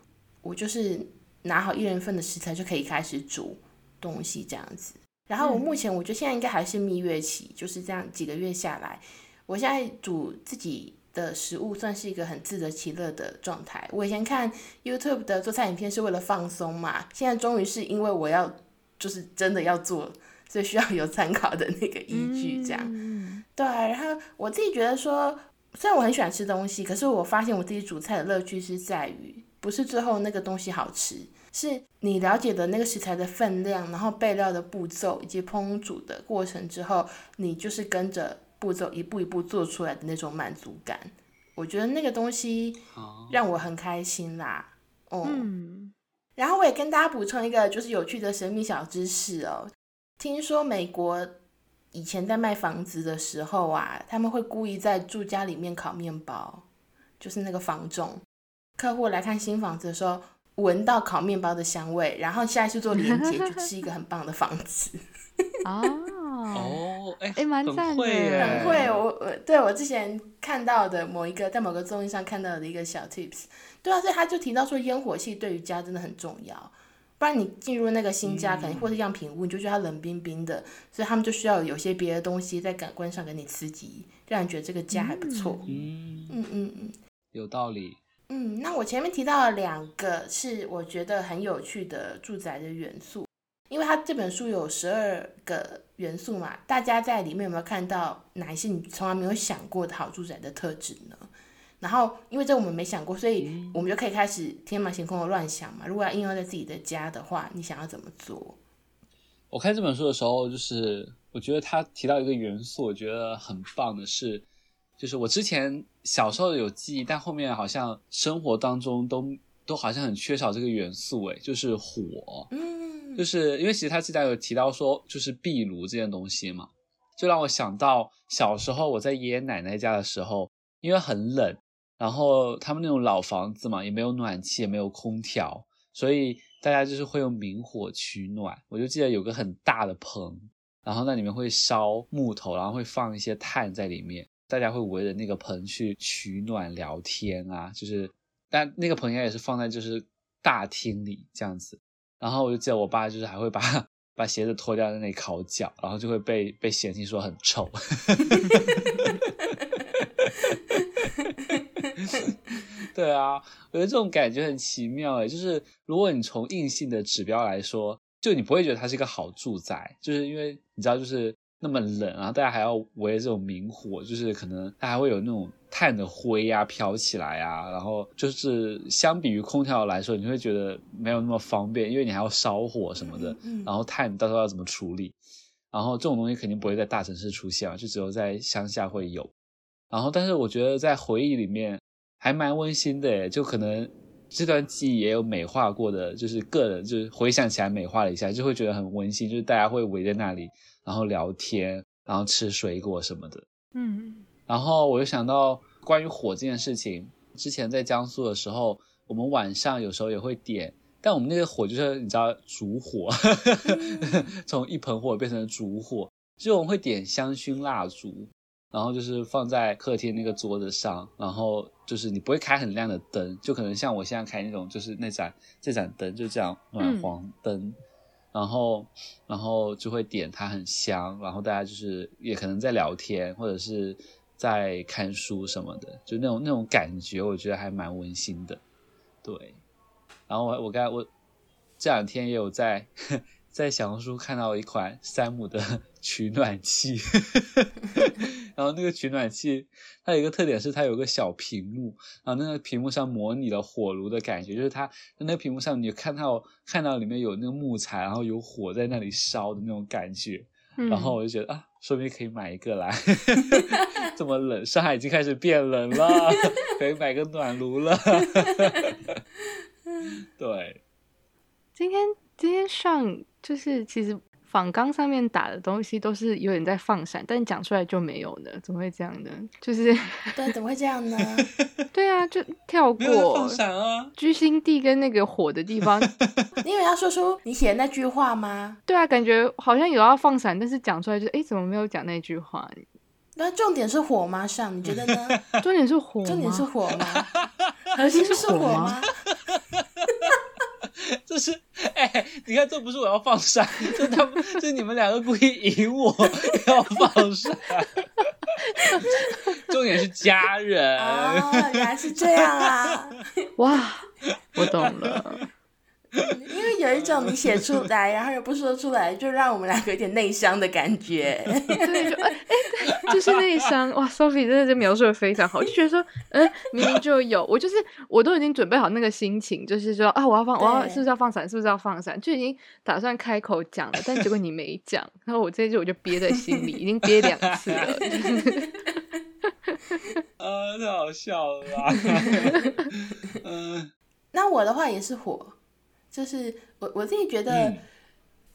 我就是拿好一人份的食材就可以开始煮东西这样子。然后我目前我觉得现在应该还是蜜月期，就是这样几个月下来，我现在煮自己的食物算是一个很自得其乐的状态。我以前看 YouTube 的做菜影片是为了放松嘛，现在终于是因为我要就是真的要做，所以需要有参考的那个依据这样。对，然后我自己觉得说。虽然我很喜欢吃东西，可是我发现我自己煮菜的乐趣是在于，不是最后那个东西好吃，是你了解的那个食材的分量，然后备料的步骤以及烹煮的过程之后，你就是跟着步骤一步一步做出来的那种满足感。我觉得那个东西让我很开心啦。哦、嗯，然后我也跟大家补充一个就是有趣的神秘小知识哦，听说美国。以前在卖房子的时候啊，他们会故意在住家里面烤面包，就是那个房仲，客户来看新房子的时候，闻到烤面包的香味，然后下一次做连接，就是一个很棒的房子。哦哦，哎，蛮赞的，很会，很会。我我对我之前看到的某一个，在某个综艺上看到的一个小 tips，对啊，所以他就提到说，烟火气对于家真的很重要。不然你进入那个新家，可能或是样品屋，你就觉得它冷冰冰的，所以他们就需要有些别的东西在感官上给你刺激，让你觉得这个家还不错。嗯嗯嗯嗯，有道理。嗯，那我前面提到了两个是我觉得很有趣的住宅的元素，因为它这本书有十二个元素嘛，大家在里面有没有看到哪一些你从来没有想过的好住宅的特质呢？然后，因为这我们没想过，所以我们就可以开始天马行空的乱想嘛。如果要应用在自己的家的话，你想要怎么做？我看这本书的时候，就是我觉得他提到一个元素，我觉得很棒的是，就是我之前小时候有记忆，但后面好像生活当中都都好像很缺少这个元素，诶，就是火。嗯，就是因为其实他记得有提到说，就是壁炉这件东西嘛，就让我想到小时候我在爷爷奶奶家的时候，因为很冷。然后他们那种老房子嘛，也没有暖气，也没有空调，所以大家就是会用明火取暖。我就记得有个很大的棚，然后那里面会烧木头，然后会放一些炭在里面，大家会围着那个棚去取暖聊天啊。就是，但那个棚应该也是放在就是大厅里这样子。然后我就记得我爸就是还会把把鞋子脱掉在那里烤脚，然后就会被被嫌弃说很臭。对啊，我觉得这种感觉很奇妙诶，就是如果你从硬性的指标来说，就你不会觉得它是一个好住宅，就是因为你知道，就是那么冷，然后大家还要围着这种明火，就是可能它还会有那种炭的灰啊飘起来啊，然后就是相比于空调来说，你会觉得没有那么方便，因为你还要烧火什么的，然后炭到时候要怎么处理？然后这种东西肯定不会在大城市出现啊，就只有在乡下会有。然后，但是我觉得在回忆里面还蛮温馨的诶，就可能这段记忆也有美化过的，就是个人就是回想起来美化了一下，就会觉得很温馨，就是大家会围在那里，然后聊天，然后吃水果什么的。嗯。然后我就想到关于火这件事情，之前在江苏的时候，我们晚上有时候也会点。但我们那个火就是你知道烛火，从一盆火变成了烛火，就我们会点香薰蜡烛，然后就是放在客厅那个桌子上，然后就是你不会开很亮的灯，就可能像我现在开那种就是那盏这盏灯就这样暖黄灯，嗯、然后然后就会点它很香，然后大家就是也可能在聊天或者是在看书什么的，就那种那种感觉，我觉得还蛮温馨的，对。然后我我刚我这两天也有在 在小红书看到一款山姆的取暖器，然后那个取暖器它有一个特点是它有个小屏幕，然后那个屏幕上模拟了火炉的感觉，就是它那个屏幕上你看到看到里面有那个木材，然后有火在那里烧的那种感觉，然后我就觉得啊，说不定可以买一个来，这么冷，上海已经开始变冷了，可以买个暖炉了。对，今天今天上就是其实访纲上面打的东西都是有点在放闪，但讲出来就没有呢？怎么会这样呢？就是 对，怎么会这样呢？对啊，就跳过放闪啊，居心地跟那个火的地方。你以为要说出你写的那句话吗？对啊，感觉好像有要放闪，但是讲出来就哎，怎么没有讲那句话？那重点是火吗？上你觉得呢？重点是火，重点是火吗？核心是火吗？这是哎、欸，你看，这不是我要放闪，这他们，这你们两个故意引我要放闪。重点是家人哦，原来是这样啊！哇，我懂了。因为有一种你写出来，然后又不说出来，就让我们两个有点内伤的感觉。对，就哎哎，就是内伤。哇，Sophie 真的是描述的非常好，就觉得说，嗯，明明就有，我就是我都已经准备好那个心情，就是说啊，我要放，我要是不是要放闪，是不是要放闪，就已经打算开口讲了，但结果你没讲，然后我这一句我就憋在心里，已经憋两次了。呃，太好笑了吧？嗯，那我的话也是火。就是我我自己觉得，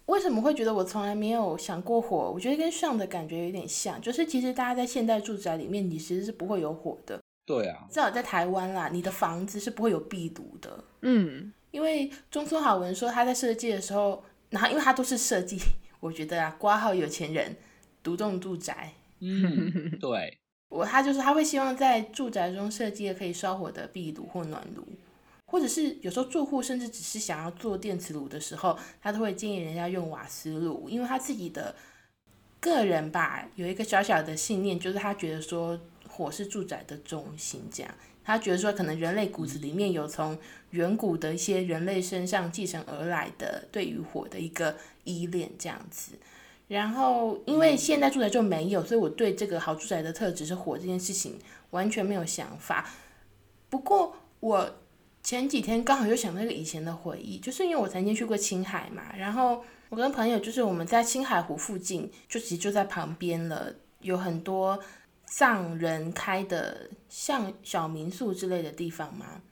为什么会觉得我从来没有想过火？我觉得跟上的感觉有点像，就是其实大家在现代住宅里面，你其实是不会有火的。对啊，至少在台湾啦，你的房子是不会有壁炉的。嗯，因为中村好文说他在设计的时候，然后因为他都是设计，我觉得啊，挂号有钱人独栋住宅。嗯，对，我他就是他会希望在住宅中设计可以烧火的壁炉或暖炉。或者是有时候住户甚至只是想要做电磁炉的时候，他都会建议人家用瓦斯炉，因为他自己的个人吧，有一个小小的信念，就是他觉得说火是住宅的中心，这样他觉得说可能人类骨子里面有从远古的一些人类身上继承而来的对于火的一个依恋这样子。然后因为现代住宅就没有，所以我对这个好住宅的特质是火这件事情完全没有想法。不过我。前几天刚好又想到一个以前的回忆，就是因为我曾经去过青海嘛，然后我跟朋友就是我们在青海湖附近，就其实就在旁边了，有很多藏人开的像小民宿之类的地方嘛，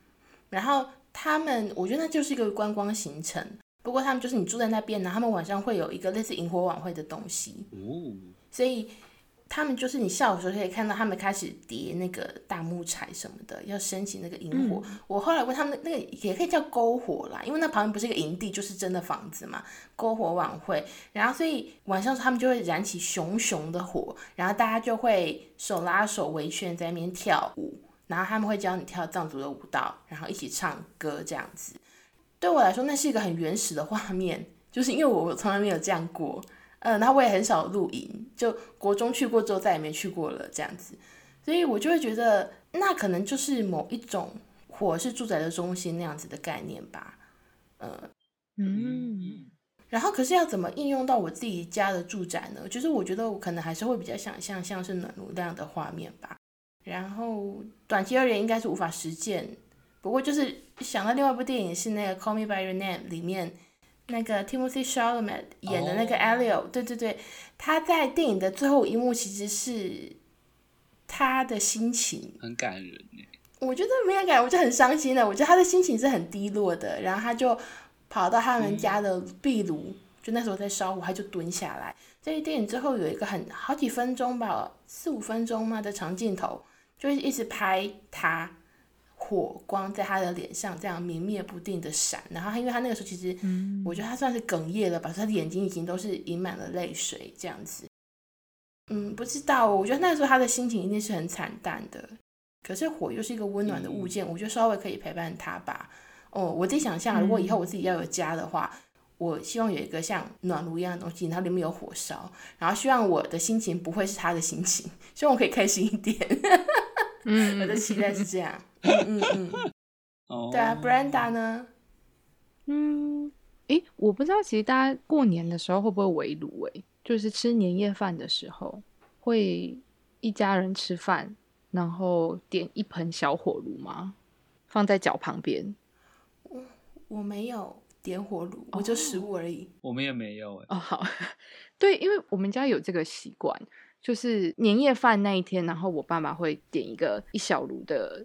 然后他们我觉得那就是一个观光行程，不过他们就是你住在那边呢，他们晚上会有一个类似萤火晚会的东西，所以。他们就是你下午的时候可以看到他们开始叠那个大木柴什么的，要升起那个萤火。嗯、我后来问他们，那个也可以叫篝火啦，因为那旁边不是一个营地，就是真的房子嘛。篝火晚会，然后所以晚上他们就会燃起熊熊的火，然后大家就会手拉手围圈在那边跳舞，然后他们会教你跳藏族的舞蹈，然后一起唱歌这样子。对我来说，那是一个很原始的画面，就是因为我从来没有这样过。嗯，然后我也很少露营，就国中去过之后再也没去过了这样子，所以我就会觉得，那可能就是某一种火是住宅的中心那样子的概念吧。呃、嗯嗯。然后，可是要怎么应用到我自己家的住宅呢？就是我觉得我可能还是会比较想象像是暖炉那样的画面吧。然后短期而言应该是无法实践。不过就是想到另外一部电影是那个《Call Me by Your Name》里面那个 Timothy Chalamet 演的那个 Elio，、oh. 对对对，他在电影的最后一幕其实是他的心情很感人。我觉得没有感，我就很伤心的。我觉得他的心情是很低落的，然后他就跑到他们家的壁炉，嗯、就那时候在烧火，他就蹲下来。这电影之后有一个很好几分钟吧，四五分钟嘛的长镜头，就是一直拍他。火光在他的脸上这样明灭不定的闪，然后他因为他那个时候其实，我觉得他算是哽咽了吧，他的眼睛已经都是盈满了泪水这样子。嗯，不知道，我觉得那个时候他的心情一定是很惨淡的。可是火又是一个温暖的物件，我觉得稍微可以陪伴他吧。哦，我自己想象，如果以后我自己要有家的话，我希望有一个像暖炉一样的东西，然后里面有火烧，然后希望我的心情不会是他的心情，希望我可以开心一点。嗯，我的期待是这样。嗯嗯嗯，对啊，Brenda 呢？嗯，诶，我不知道，其实大家过年的时候会不会围炉？诶，就是吃年夜饭的时候，会一家人吃饭，然后点一盆小火炉吗？放在脚旁边。我我没有点火炉，我就食物而已。我们也没有诶。哦，好，对，因为我们家有这个习惯，就是年夜饭那一天，然后我爸妈会点一个一小炉的。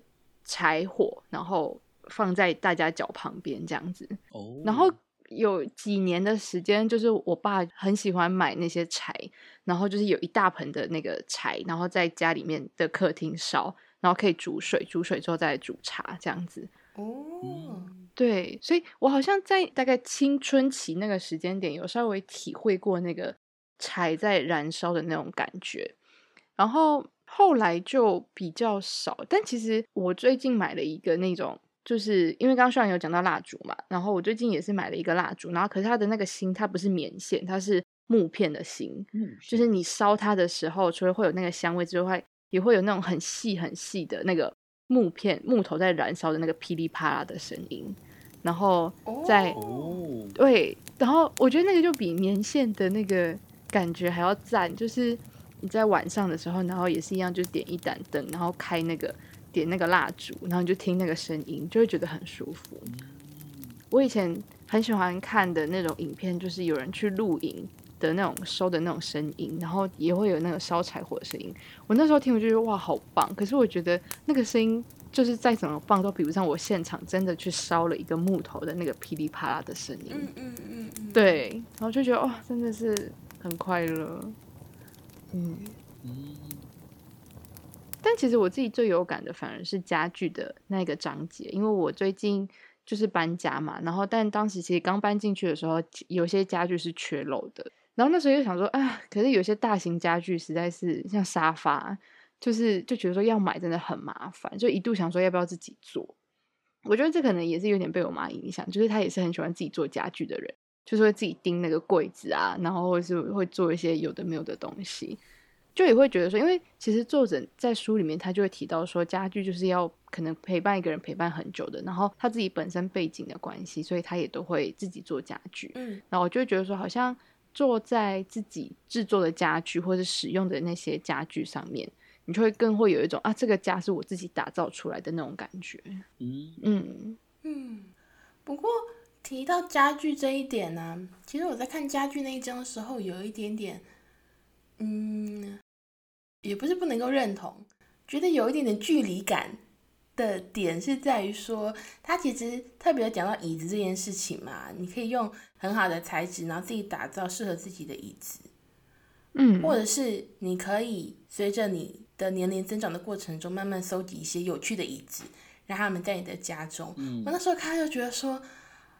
柴火，然后放在大家脚旁边这样子。Oh. 然后有几年的时间，就是我爸很喜欢买那些柴，然后就是有一大盆的那个柴，然后在家里面的客厅烧，然后可以煮水，煮水之后再煮茶这样子。哦，oh. 对，所以我好像在大概青春期那个时间点，有稍微体会过那个柴在燃烧的那种感觉，然后。后来就比较少，但其实我最近买了一个那种，就是因为刚刚虽然有讲到蜡烛嘛，然后我最近也是买了一个蜡烛，然后可是它的那个芯它不是棉线，它是木片的芯，嗯，就是。你烧它的时候，除了会有那个香味之外，也会有那种很细很细的那个木片木头在燃烧的那个噼里啪啦的声音，然后在哦，对，然后我觉得那个就比棉线的那个感觉还要赞，就是。你在晚上的时候，然后也是一样，就点一盏灯，然后开那个点那个蜡烛，然后你就听那个声音，就会觉得很舒服。我以前很喜欢看的那种影片，就是有人去露营的那种收的那种声音，然后也会有那个烧柴火的声音。我那时候听，我就觉得哇，好棒！可是我觉得那个声音就是再怎么棒，都比不上我现场真的去烧了一个木头的那个噼里啪啦的声音。嗯嗯嗯嗯。对，然后就觉得哇，真的是很快乐。嗯，但其实我自己最有感的反而是家具的那个章节，因为我最近就是搬家嘛，然后但当时其实刚搬进去的时候，有些家具是缺漏的，然后那时候又想说，啊，可是有些大型家具实在是像沙发，就是就觉得说要买真的很麻烦，就一度想说要不要自己做。我觉得这可能也是有点被我妈影响，就是她也是很喜欢自己做家具的人。就是会自己盯那个柜子啊，然后或者是会做一些有的没有的东西，就也会觉得说，因为其实作者在书里面他就会提到说，家具就是要可能陪伴一个人陪伴很久的，然后他自己本身背景的关系，所以他也都会自己做家具。嗯，然后我就会觉得说，好像坐在自己制作的家具或者使用的那些家具上面，你就会更会有一种啊，这个家是我自己打造出来的那种感觉。嗯嗯嗯，不过。提到家具这一点呢、啊，其实我在看家具那一章的时候，有一点点，嗯，也不是不能够认同，觉得有一点点距离感的点是在于说，他其实特别讲到椅子这件事情嘛，你可以用很好的材质，然后自己打造适合自己的椅子，嗯，或者是你可以随着你的年龄增长的过程中，慢慢搜集一些有趣的椅子，让他们在你的家中。嗯，我那时候看就觉得说。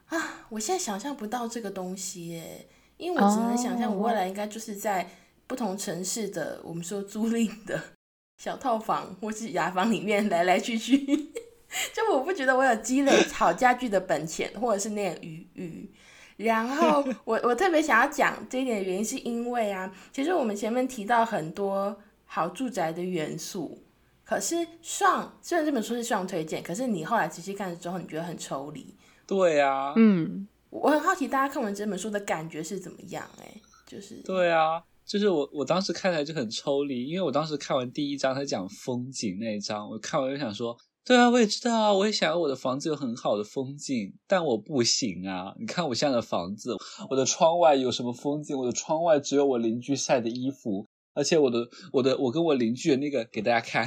啊，我现在想象不到这个东西耶，因为我只能想象我未来应该就是在不同城市的我们说租赁的小套房或是雅房里面来来去去，就我不觉得我有积累好家具的本钱或者是那个余裕。然后 我我特别想要讲这一点的原因是因为啊，其实我们前面提到很多好住宅的元素，可是上虽然这本书是上推荐，可是你后来仔细看了之后，你觉得很抽离。对啊，嗯，我很好奇大家看完这本书的感觉是怎么样？哎，就是对啊，就是我我当时看起来就很抽离，因为我当时看完第一章他讲风景那一章，我看完就想说，对啊，我也知道啊，我也想要我的房子有很好的风景，但我不行啊！你看我现在的房子，我的窗外有什么风景？我的窗外只有我邻居晒的衣服。而且我的我的我跟我邻居的那个给大家看，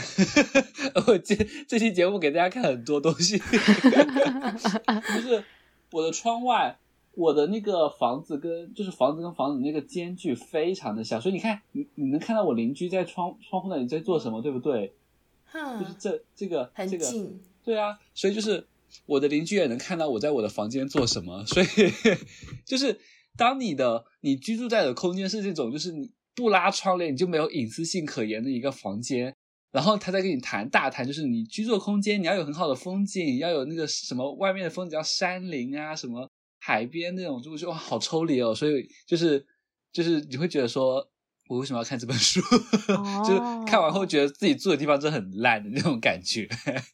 我这这期节目给大家看很多东西，就是我的窗外，我的那个房子跟就是房子跟房子那个间距非常的小，所以你看你你能看到我邻居在窗窗户那里在做什么，对不对？哼，就是这这个很近，这个，对啊，所以就是我的邻居也能看到我在我的房间做什么，所以 就是当你的你居住在的空间是这种，就是你。不拉窗帘，你就没有隐私性可言的一个房间。然后他在跟你谈大谈，就是你居住空间，你要有很好的风景，要有那个什么外面的风景，叫山林啊，什么海边那种，就就哇，好抽离哦。所以就是就是你会觉得说，我为什么要看这本书？哦、就是看完后觉得自己住的地方真的很烂的那种感觉。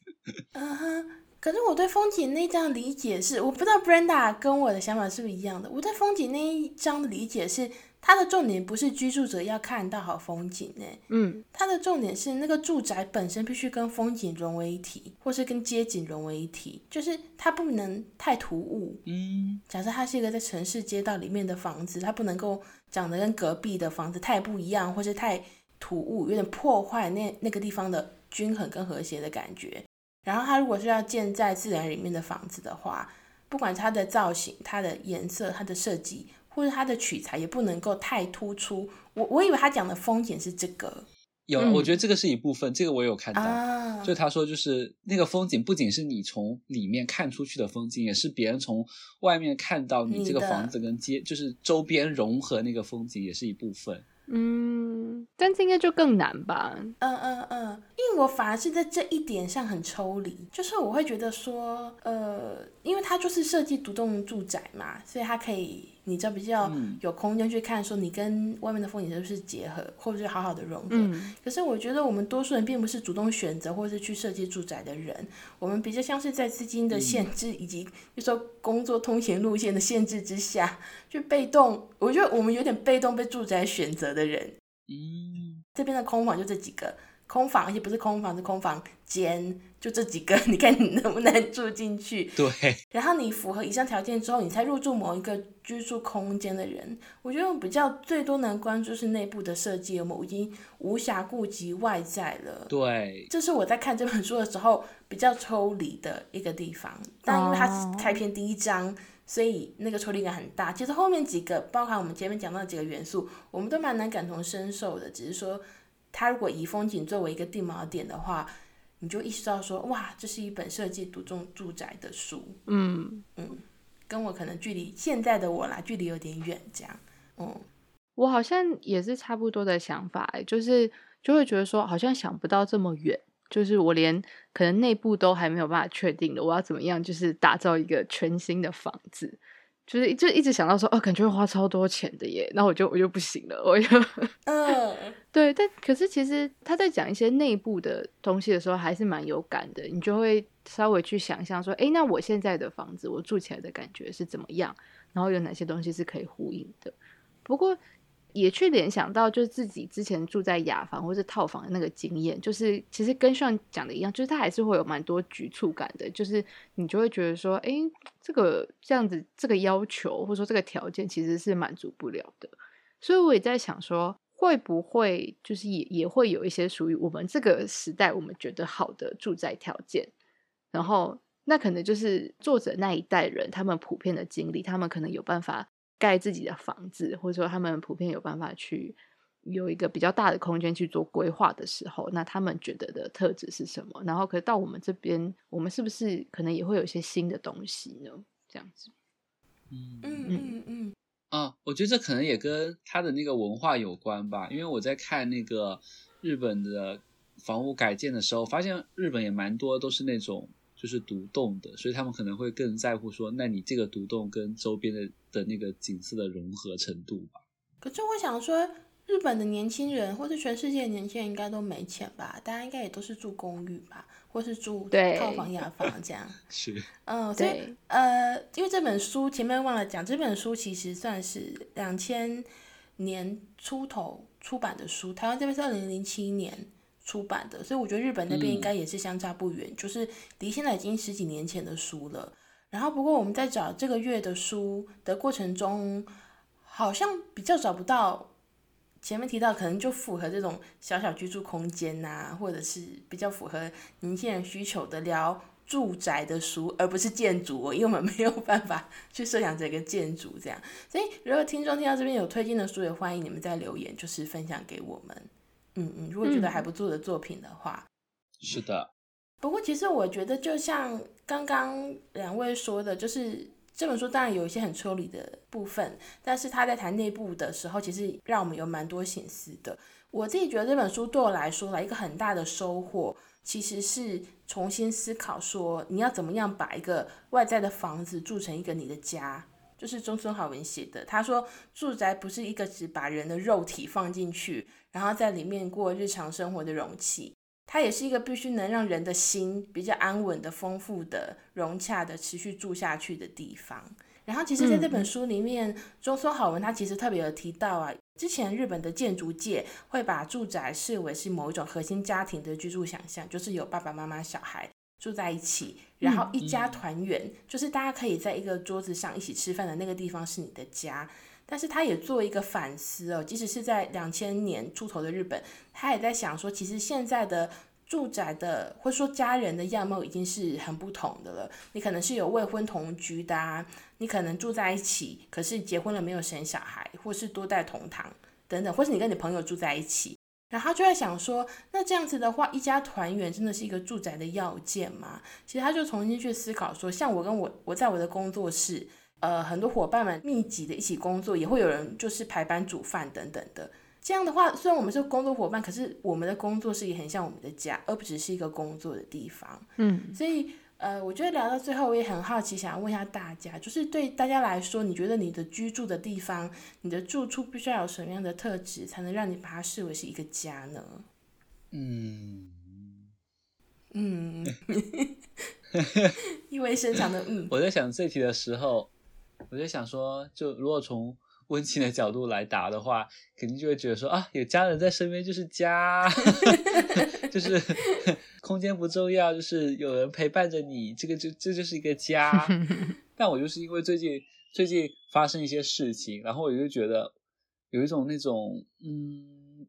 嗯哼，可是我对风景那张理解是，我不知道 Brenda 跟我的想法是不是一样的。我对风景那一章的理解是。它的重点不是居住者要看到好风景呢，嗯，它的重点是那个住宅本身必须跟风景融为一体，或是跟街景融为一体，就是它不能太突兀。嗯，假设它是一个在城市街道里面的房子，它不能够长得跟隔壁的房子太不一样，或是太突兀，有点破坏那那个地方的均衡跟和谐的感觉。然后它如果是要建在自然里面的房子的话，不管它的造型、它的颜色、它的设计。或者它的取材也不能够太突出，我我以为他讲的风景是这个，有，嗯、我觉得这个是一部分，这个我有看到，啊、就他说就是那个风景不仅是你从里面看出去的风景，也是别人从外面看到你这个房子跟街，就是周边融合那个风景，也是一部分。嗯，但这应该就更难吧？嗯嗯嗯，因为我反而是在这一点上很抽离，就是我会觉得说，呃，因为它就是设计独栋住宅嘛，所以它可以。你就比较有空间去看，说你跟外面的风景是不是结合，或者是好好的融合。嗯、可是我觉得我们多数人并不是主动选择或者是去设计住宅的人，我们比较像是在资金的限制以及就说工作通勤路线的限制之下，去被动。我觉得我们有点被动被住宅选择的人。嗯，这边的空房就这几个。空房，而且不是空房，是空房间，就这几个，你看你能不能住进去？对。然后你符合以上条件之后，你才入住某一个居住空间的人，我觉得我比较最多能关注是内部的设计，我们已经无暇顾及外在了。对。这是我在看这本书的时候比较抽离的一个地方，但因为它是开篇第一章，oh. 所以那个抽离感很大。其实后面几个，包含我们前面讲到的几个元素，我们都蛮难感同身受的，只是说。它如果以风景作为一个定锚点的话，你就意识到说，哇，这是一本设计独栋住宅的书。嗯嗯，跟我可能距离现在的我啦，距离有点远，这样。嗯，我好像也是差不多的想法，就是就会觉得说，好像想不到这么远，就是我连可能内部都还没有办法确定的，我要怎么样，就是打造一个全新的房子。就是就一直想到说，哦，感觉会花超多钱的耶，那我就我就不行了，我就，嗯，对，但可是其实他在讲一些内部的东西的时候，还是蛮有感的，你就会稍微去想象说，诶，那我现在的房子，我住起来的感觉是怎么样？然后有哪些东西是可以呼应的？不过。也去联想到，就是自己之前住在雅房或是套房的那个经验，就是其实跟上讲的一样，就是他还是会有蛮多局促感的，就是你就会觉得说，哎，这个这样子，这个要求或者说这个条件其实是满足不了的。所以我也在想说，会不会就是也也会有一些属于我们这个时代我们觉得好的住宅条件，然后那可能就是作者那一代人他们普遍的经历，他们可能有办法。盖自己的房子，或者说他们普遍有办法去有一个比较大的空间去做规划的时候，那他们觉得的特质是什么？然后，可是到我们这边，我们是不是可能也会有一些新的东西呢？这样子，嗯嗯嗯嗯啊，我觉得这可能也跟他的那个文化有关吧。因为我在看那个日本的房屋改建的时候，发现日本也蛮多都是那种。就是独栋的，所以他们可能会更在乎说，那你这个独栋跟周边的的那个景色的融合程度吧。可是我想说，日本的年轻人，或者全世界的年轻人，应该都没钱吧？大家应该也都是住公寓吧，或是住套房、雅房这样。是。嗯，所以呃，因为这本书前面忘了讲，这本书其实算是两千年出头出版的书，台湾这边是二零零七年出版的，所以我觉得日本那边应该也是相差不远，嗯、就是离现在已经十几年前的书了。然后，不过我们在找这个月的书的过程中，好像比较找不到。前面提到可能就符合这种小小居住空间呐、啊，或者是比较符合年轻人需求的聊住宅的书，而不是建筑，因为我们没有办法去设想这个建筑这样。所以如果听众听到这边有推荐的书，也欢迎你们在留言，就是分享给我们。嗯嗯，如果觉得还不错的作品的话，是的。不过其实我觉得，就像刚刚两位说的，就是。这本书当然有一些很抽离的部分，但是他在谈内部的时候，其实让我们有蛮多心思的。我自己觉得这本书对我来说，来一个很大的收获，其实是重新思考说，你要怎么样把一个外在的房子住成一个你的家。就是中村浩文写的，他说住宅不是一个只把人的肉体放进去，然后在里面过日常生活的容器。它也是一个必须能让人的心比较安稳的、丰富的、融洽的、持续住下去的地方。然后，其实在这本书里面，嗯、中村好文他其实特别有提到啊，之前日本的建筑界会把住宅视为是某一种核心家庭的居住想象，就是有爸爸妈妈、小孩住在一起，然后一家团圆，嗯、就是大家可以在一个桌子上一起吃饭的那个地方是你的家。但是他也做一个反思哦，即使是在两千年出头的日本，他也在想说，其实现在的住宅的或者说家人的样貌已经是很不同的了。你可能是有未婚同居的啊，你可能住在一起，可是结婚了没有生小孩，或是多代同堂等等，或是你跟你朋友住在一起，然后他就在想说，那这样子的话，一家团圆真的是一个住宅的要件吗？其实他就重新去思考说，像我跟我我在我的工作室。呃，很多伙伴们密集的一起工作，也会有人就是排班煮饭等等的。这样的话，虽然我们是工作伙伴，可是我们的工作室也很像我们的家，而不只是一个工作的地方。嗯，所以呃，我觉得聊到最后，我也很好奇，想要问一下大家，就是对大家来说，你觉得你的居住的地方，你的住处必须要有什么样的特质，才能让你把它视为是一个家呢？嗯嗯，意味深长的嗯。我在想这题的时候。我就想说，就如果从 温情的角度来答的话，肯定就会觉得说啊，有家人在身边就是家，就是 空间不重要，就是有人陪伴着你，这个就这就是一个家。但我就是因为最近最近发生一些事情，然后我就觉得有一种那种嗯，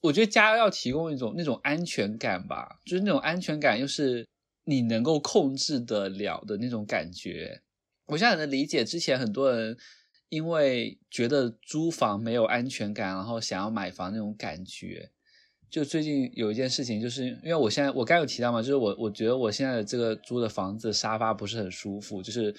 我觉得家要提供一种那种安全感吧，就是那种安全感又是你能够控制得了的那种感觉。我现在能理解之前很多人因为觉得租房没有安全感，然后想要买房那种感觉。就最近有一件事情，就是因为我现在我刚有提到嘛，就是我我觉得我现在的这个租的房子沙发不是很舒服，就是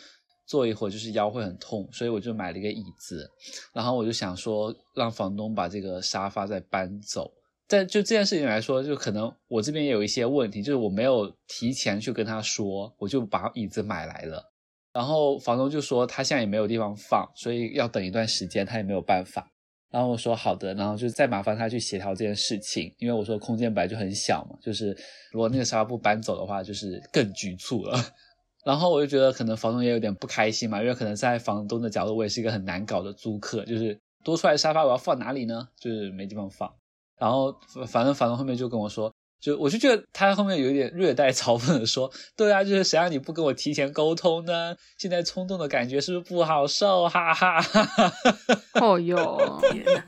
坐一会儿就是腰会很痛，所以我就买了一个椅子，然后我就想说让房东把这个沙发再搬走。但就这件事情来说，就可能我这边也有一些问题，就是我没有提前去跟他说，我就把椅子买来了。然后房东就说他现在也没有地方放，所以要等一段时间，他也没有办法。然后我说好的，然后就再麻烦他去协调这件事情，因为我说空间本来就很小嘛，就是如果那个沙发不搬走的话，就是更局促了。然后我就觉得可能房东也有点不开心嘛，因为可能在房东的角度，我也是一个很难搞的租客，就是多出来的沙发我要放哪里呢？就是没地方放。然后反正房东后面就跟我说。就我就觉得他后面有一点略带嘲讽的说，对啊，就是谁让你不跟我提前沟通呢？现在冲动的感觉是不是不好受？哈哈哈哈哈！哦哟，天哪！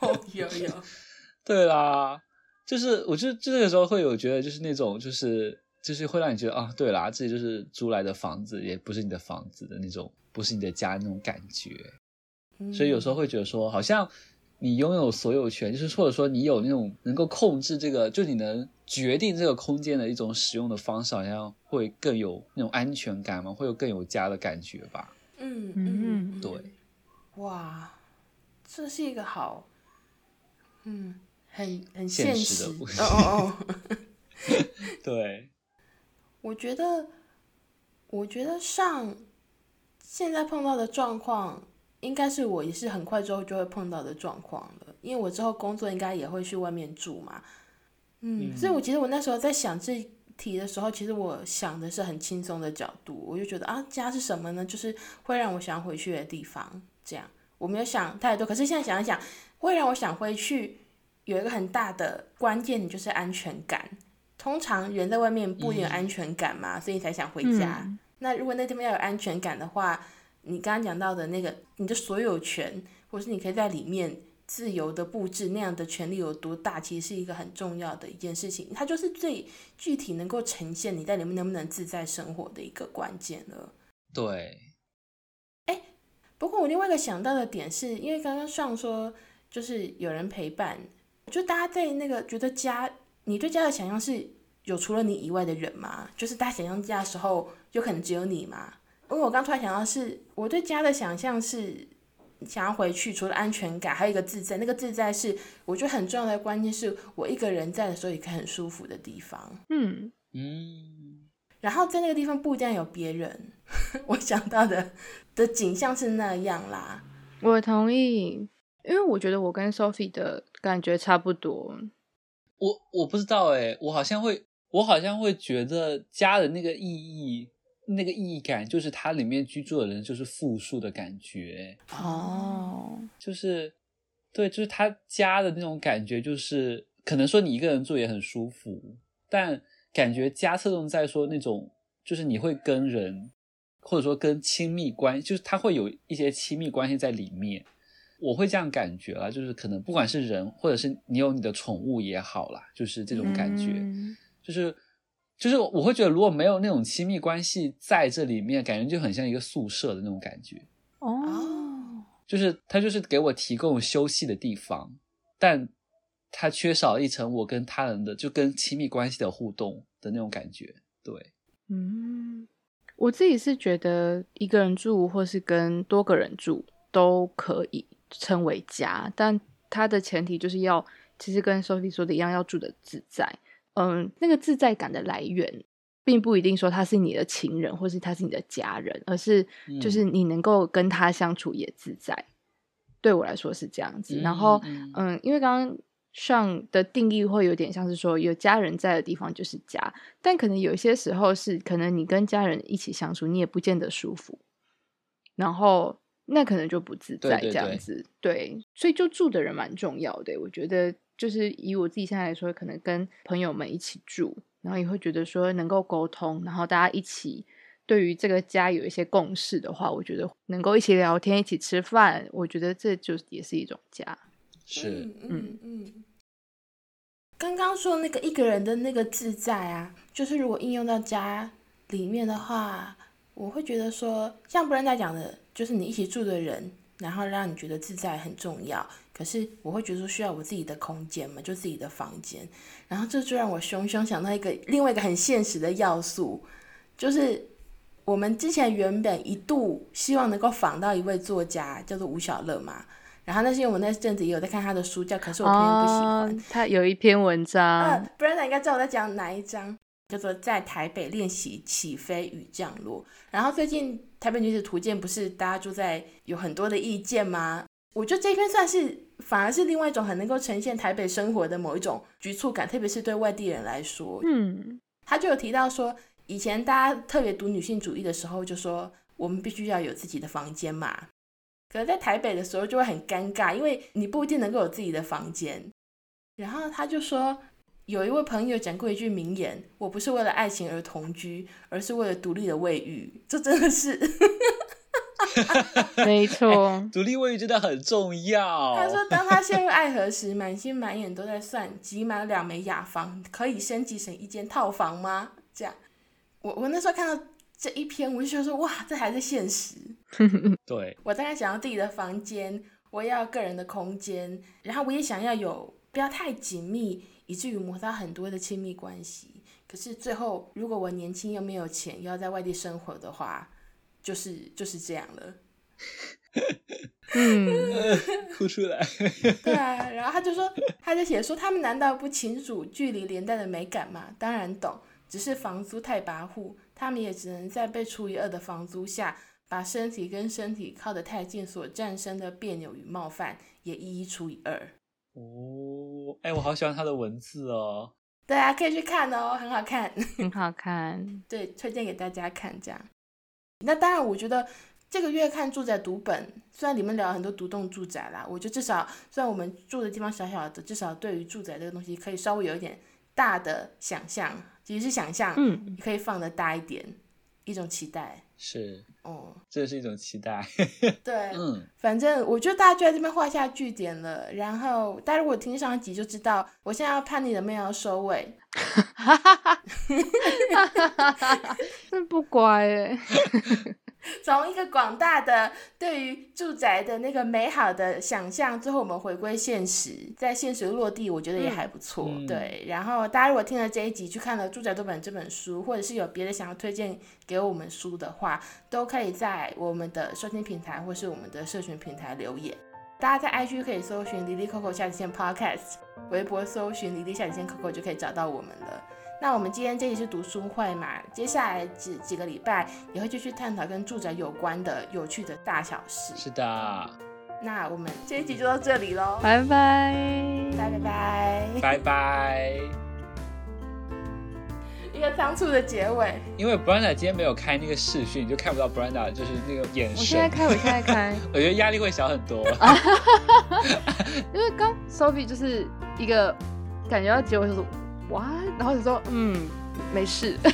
哦哟哟，对啦，就是我就这个时候会有觉得就是那种就是就是会让你觉得啊，对啦，这就是租来的房子，也不是你的房子的那种，不是你的家那种感觉。嗯、所以有时候会觉得说，好像。你拥有所有权，就是或者说你有那种能够控制这个，就你能决定这个空间的一种使用的方式，好像会更有那种安全感嘛，会有更有家的感觉吧。嗯嗯，嗯对。哇，这是一个好，嗯，很很现实，现实的故事。哦哦哦。对。我觉得，我觉得上现在碰到的状况。应该是我也是很快之后就会碰到的状况了，因为我之后工作应该也会去外面住嘛。嗯，嗯，所以我其实我那时候在想这题的时候，其实我想的是很轻松的角度，我就觉得啊，家是什么呢？就是会让我想回去的地方。这样我没有想太多，可是现在想一想，会让我想回去，有一个很大的关键就是安全感。通常人在外面不有安全感嘛，嗯、所以才想回家。嗯、那如果那地方要有安全感的话，你刚刚讲到的那个你的所有权，或是你可以在里面。自由的布置那样的权利有多大，其实是一个很重要的一件事情。它就是最具体能够呈现你在里面能不能自在生活的一个关键了。对。哎，不过我另外一个想到的点是，因为刚刚上说就是有人陪伴，就大家在那个觉得家，你对家的想象是有除了你以外的人吗？就是大家想象家的时候，有可能只有你吗？因为我刚突然想到是，我对家的想象是。想要回去，除了安全感，还有一个自在。那个自在是我觉得很重要的关键，是我一个人在的时候也可以很舒服的地方。嗯嗯。然后在那个地方不一定有别人，我想到的的景象是那样啦。我同意，因为我觉得我跟 Sophie 的感觉差不多。我我不知道哎，我好像会，我好像会觉得家的那个意义。那个意义感就是它里面居住的人就是复数的感觉。哦，就是对，就是他家的那种感觉，就是可能说你一个人住也很舒服，但感觉家侧重在说那种，就是你会跟人或者说跟亲密关系，就是他会有一些亲密关系在里面，我会这样感觉啦，就是可能不管是人或者是你有你的宠物也好啦，就是这种感觉，嗯、就是。就是我会觉得，如果没有那种亲密关系在这里面，感觉就很像一个宿舍的那种感觉。哦，就是他就是给我提供休息的地方，但他缺少一层我跟他人的就跟亲密关系的互动的那种感觉。对，嗯，我自己是觉得一个人住或是跟多个人住都可以称为家，但它的前提就是要，其实跟 Sophie 说的一样，要住的自在。嗯，那个自在感的来源，并不一定说他是你的情人，或是他是你的家人，而是就是你能够跟他相处也自在。嗯、对我来说是这样子。然后，嗯，嗯，因为刚刚上的定义会有点像是说，有家人在的地方就是家，但可能有一些时候是，可能你跟家人一起相处，你也不见得舒服，然后那可能就不自在这样子。对，对，对，对，所以就住的人蛮重要的，我觉得。就是以我自己现在来说，可能跟朋友们一起住，然后也会觉得说能够沟通，然后大家一起对于这个家有一些共识的话，我觉得能够一起聊天、一起吃饭，我觉得这就也是一种家。是，嗯嗯嗯。刚刚说那个一个人的那个自在啊，就是如果应用到家里面的话，我会觉得说，像 Brenda 讲的，就是你一起住的人，然后让你觉得自在很重要。可是我会觉得说需要我自己的空间嘛，就自己的房间，然后这就让我熊熊想到一个另外一个很现实的要素，就是我们之前原本一度希望能够访到一位作家叫做吴小乐嘛，然后那是因为我那阵子也有在看他的书叫，可是我偏偏不喜欢。哦、他有一篇文章，呃、不然他应该知道我在讲哪一章，叫做在台北练习起飞与降落。然后最近台北女子图鉴不是大家就在有很多的意见吗？我觉得这篇算是。反而是另外一种很能够呈现台北生活的某一种局促感，特别是对外地人来说。嗯，他就有提到说，以前大家特别读女性主义的时候，就说我们必须要有自己的房间嘛。可是在台北的时候就会很尴尬，因为你不一定能够有自己的房间。然后他就说，有一位朋友讲过一句名言：“我不是为了爱情而同居，而是为了独立的卫浴。”这真的是。没错，欸，独立卫浴真的很重要。他说，当他陷入爱河时，满心满眼都在算，集满了两枚雅房，可以升级成一间套房吗？这样，我我那时候看到这一篇，我就觉得说，哇，这还是现实。对，我大概想要自己的房间，我也要个人的空间，然后我也想要有不要太紧密，以至于摩擦很多的亲密关系。可是最后，如果我年轻又没有钱，又要在外地生活的话，就是就是这样了，嗯，哭出来。对啊，然后他就说，他就写说，他们难道不清楚距离连带的美感吗？当然懂，只是房租太跋扈，他们也只能在被除以二的房租下，把身体跟身体靠得太近所产生的别扭与冒犯也一一除以二。哦，哎，我好喜欢他的文字哦。对啊，可以去看哦，很好看，很好看。对，推荐给大家看这样。那当然，我觉得这个月看住宅读本，虽然你们聊了很多独栋住宅啦，我觉得至少虽然我们住的地方小小的，至少对于住宅这个东西可以稍微有一点大的想象，其实是想象，嗯，可以放的大一点，一种期待。是，哦，这是一种期待。对，嗯，反正我觉得大家就在这边画下句点了。然后大家如果听上一集就知道，我现在要叛逆的妹要收尾。哈哈哈哈哈！真不乖哎。从一个广大的对于住宅的那个美好的想象，最后我们回归现实，在现实落地，我觉得也还不错。嗯、对，然后大家如果听了这一集，去看了《住宅多本》这本书，或者是有别的想要推荐给我们书的话，都可以在我们的收听平台或是我们的社群平台留言。大家在 IG 可以搜寻“离离 Coco 下底线 Podcast”，微博搜寻“哩哩下底线扣扣”就可以找到我们了。那我们今天这里是读书会嘛，接下来几几个礼拜也会继续探讨跟住宅有关的有趣的大小事。是的，那我们这一集就到这里喽，拜拜，拜拜拜拜拜，一个仓促的结尾。因为 Brenda 今天没有开那个视讯，你就看不到 Brenda 就是那个眼神。我现在开，我现在开，我觉得压力会小很多。因为刚 Sophie 就是一个感觉要结尾就是。哇，然后就说嗯，没事，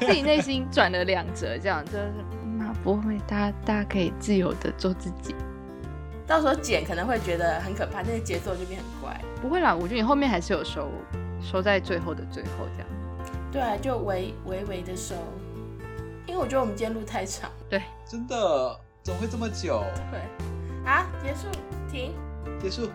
自己内心转了两折，这样就是那不会，大家大家可以自由的做自己。到时候剪可能会觉得很可怕，那个节奏就变很怪。不会啦，我觉得你后面还是有收，收在最后的最后这样。对啊，就微微微的收，因为我觉得我们今天录太长。对，真的怎么会这么久？对，好，结束，停，结束。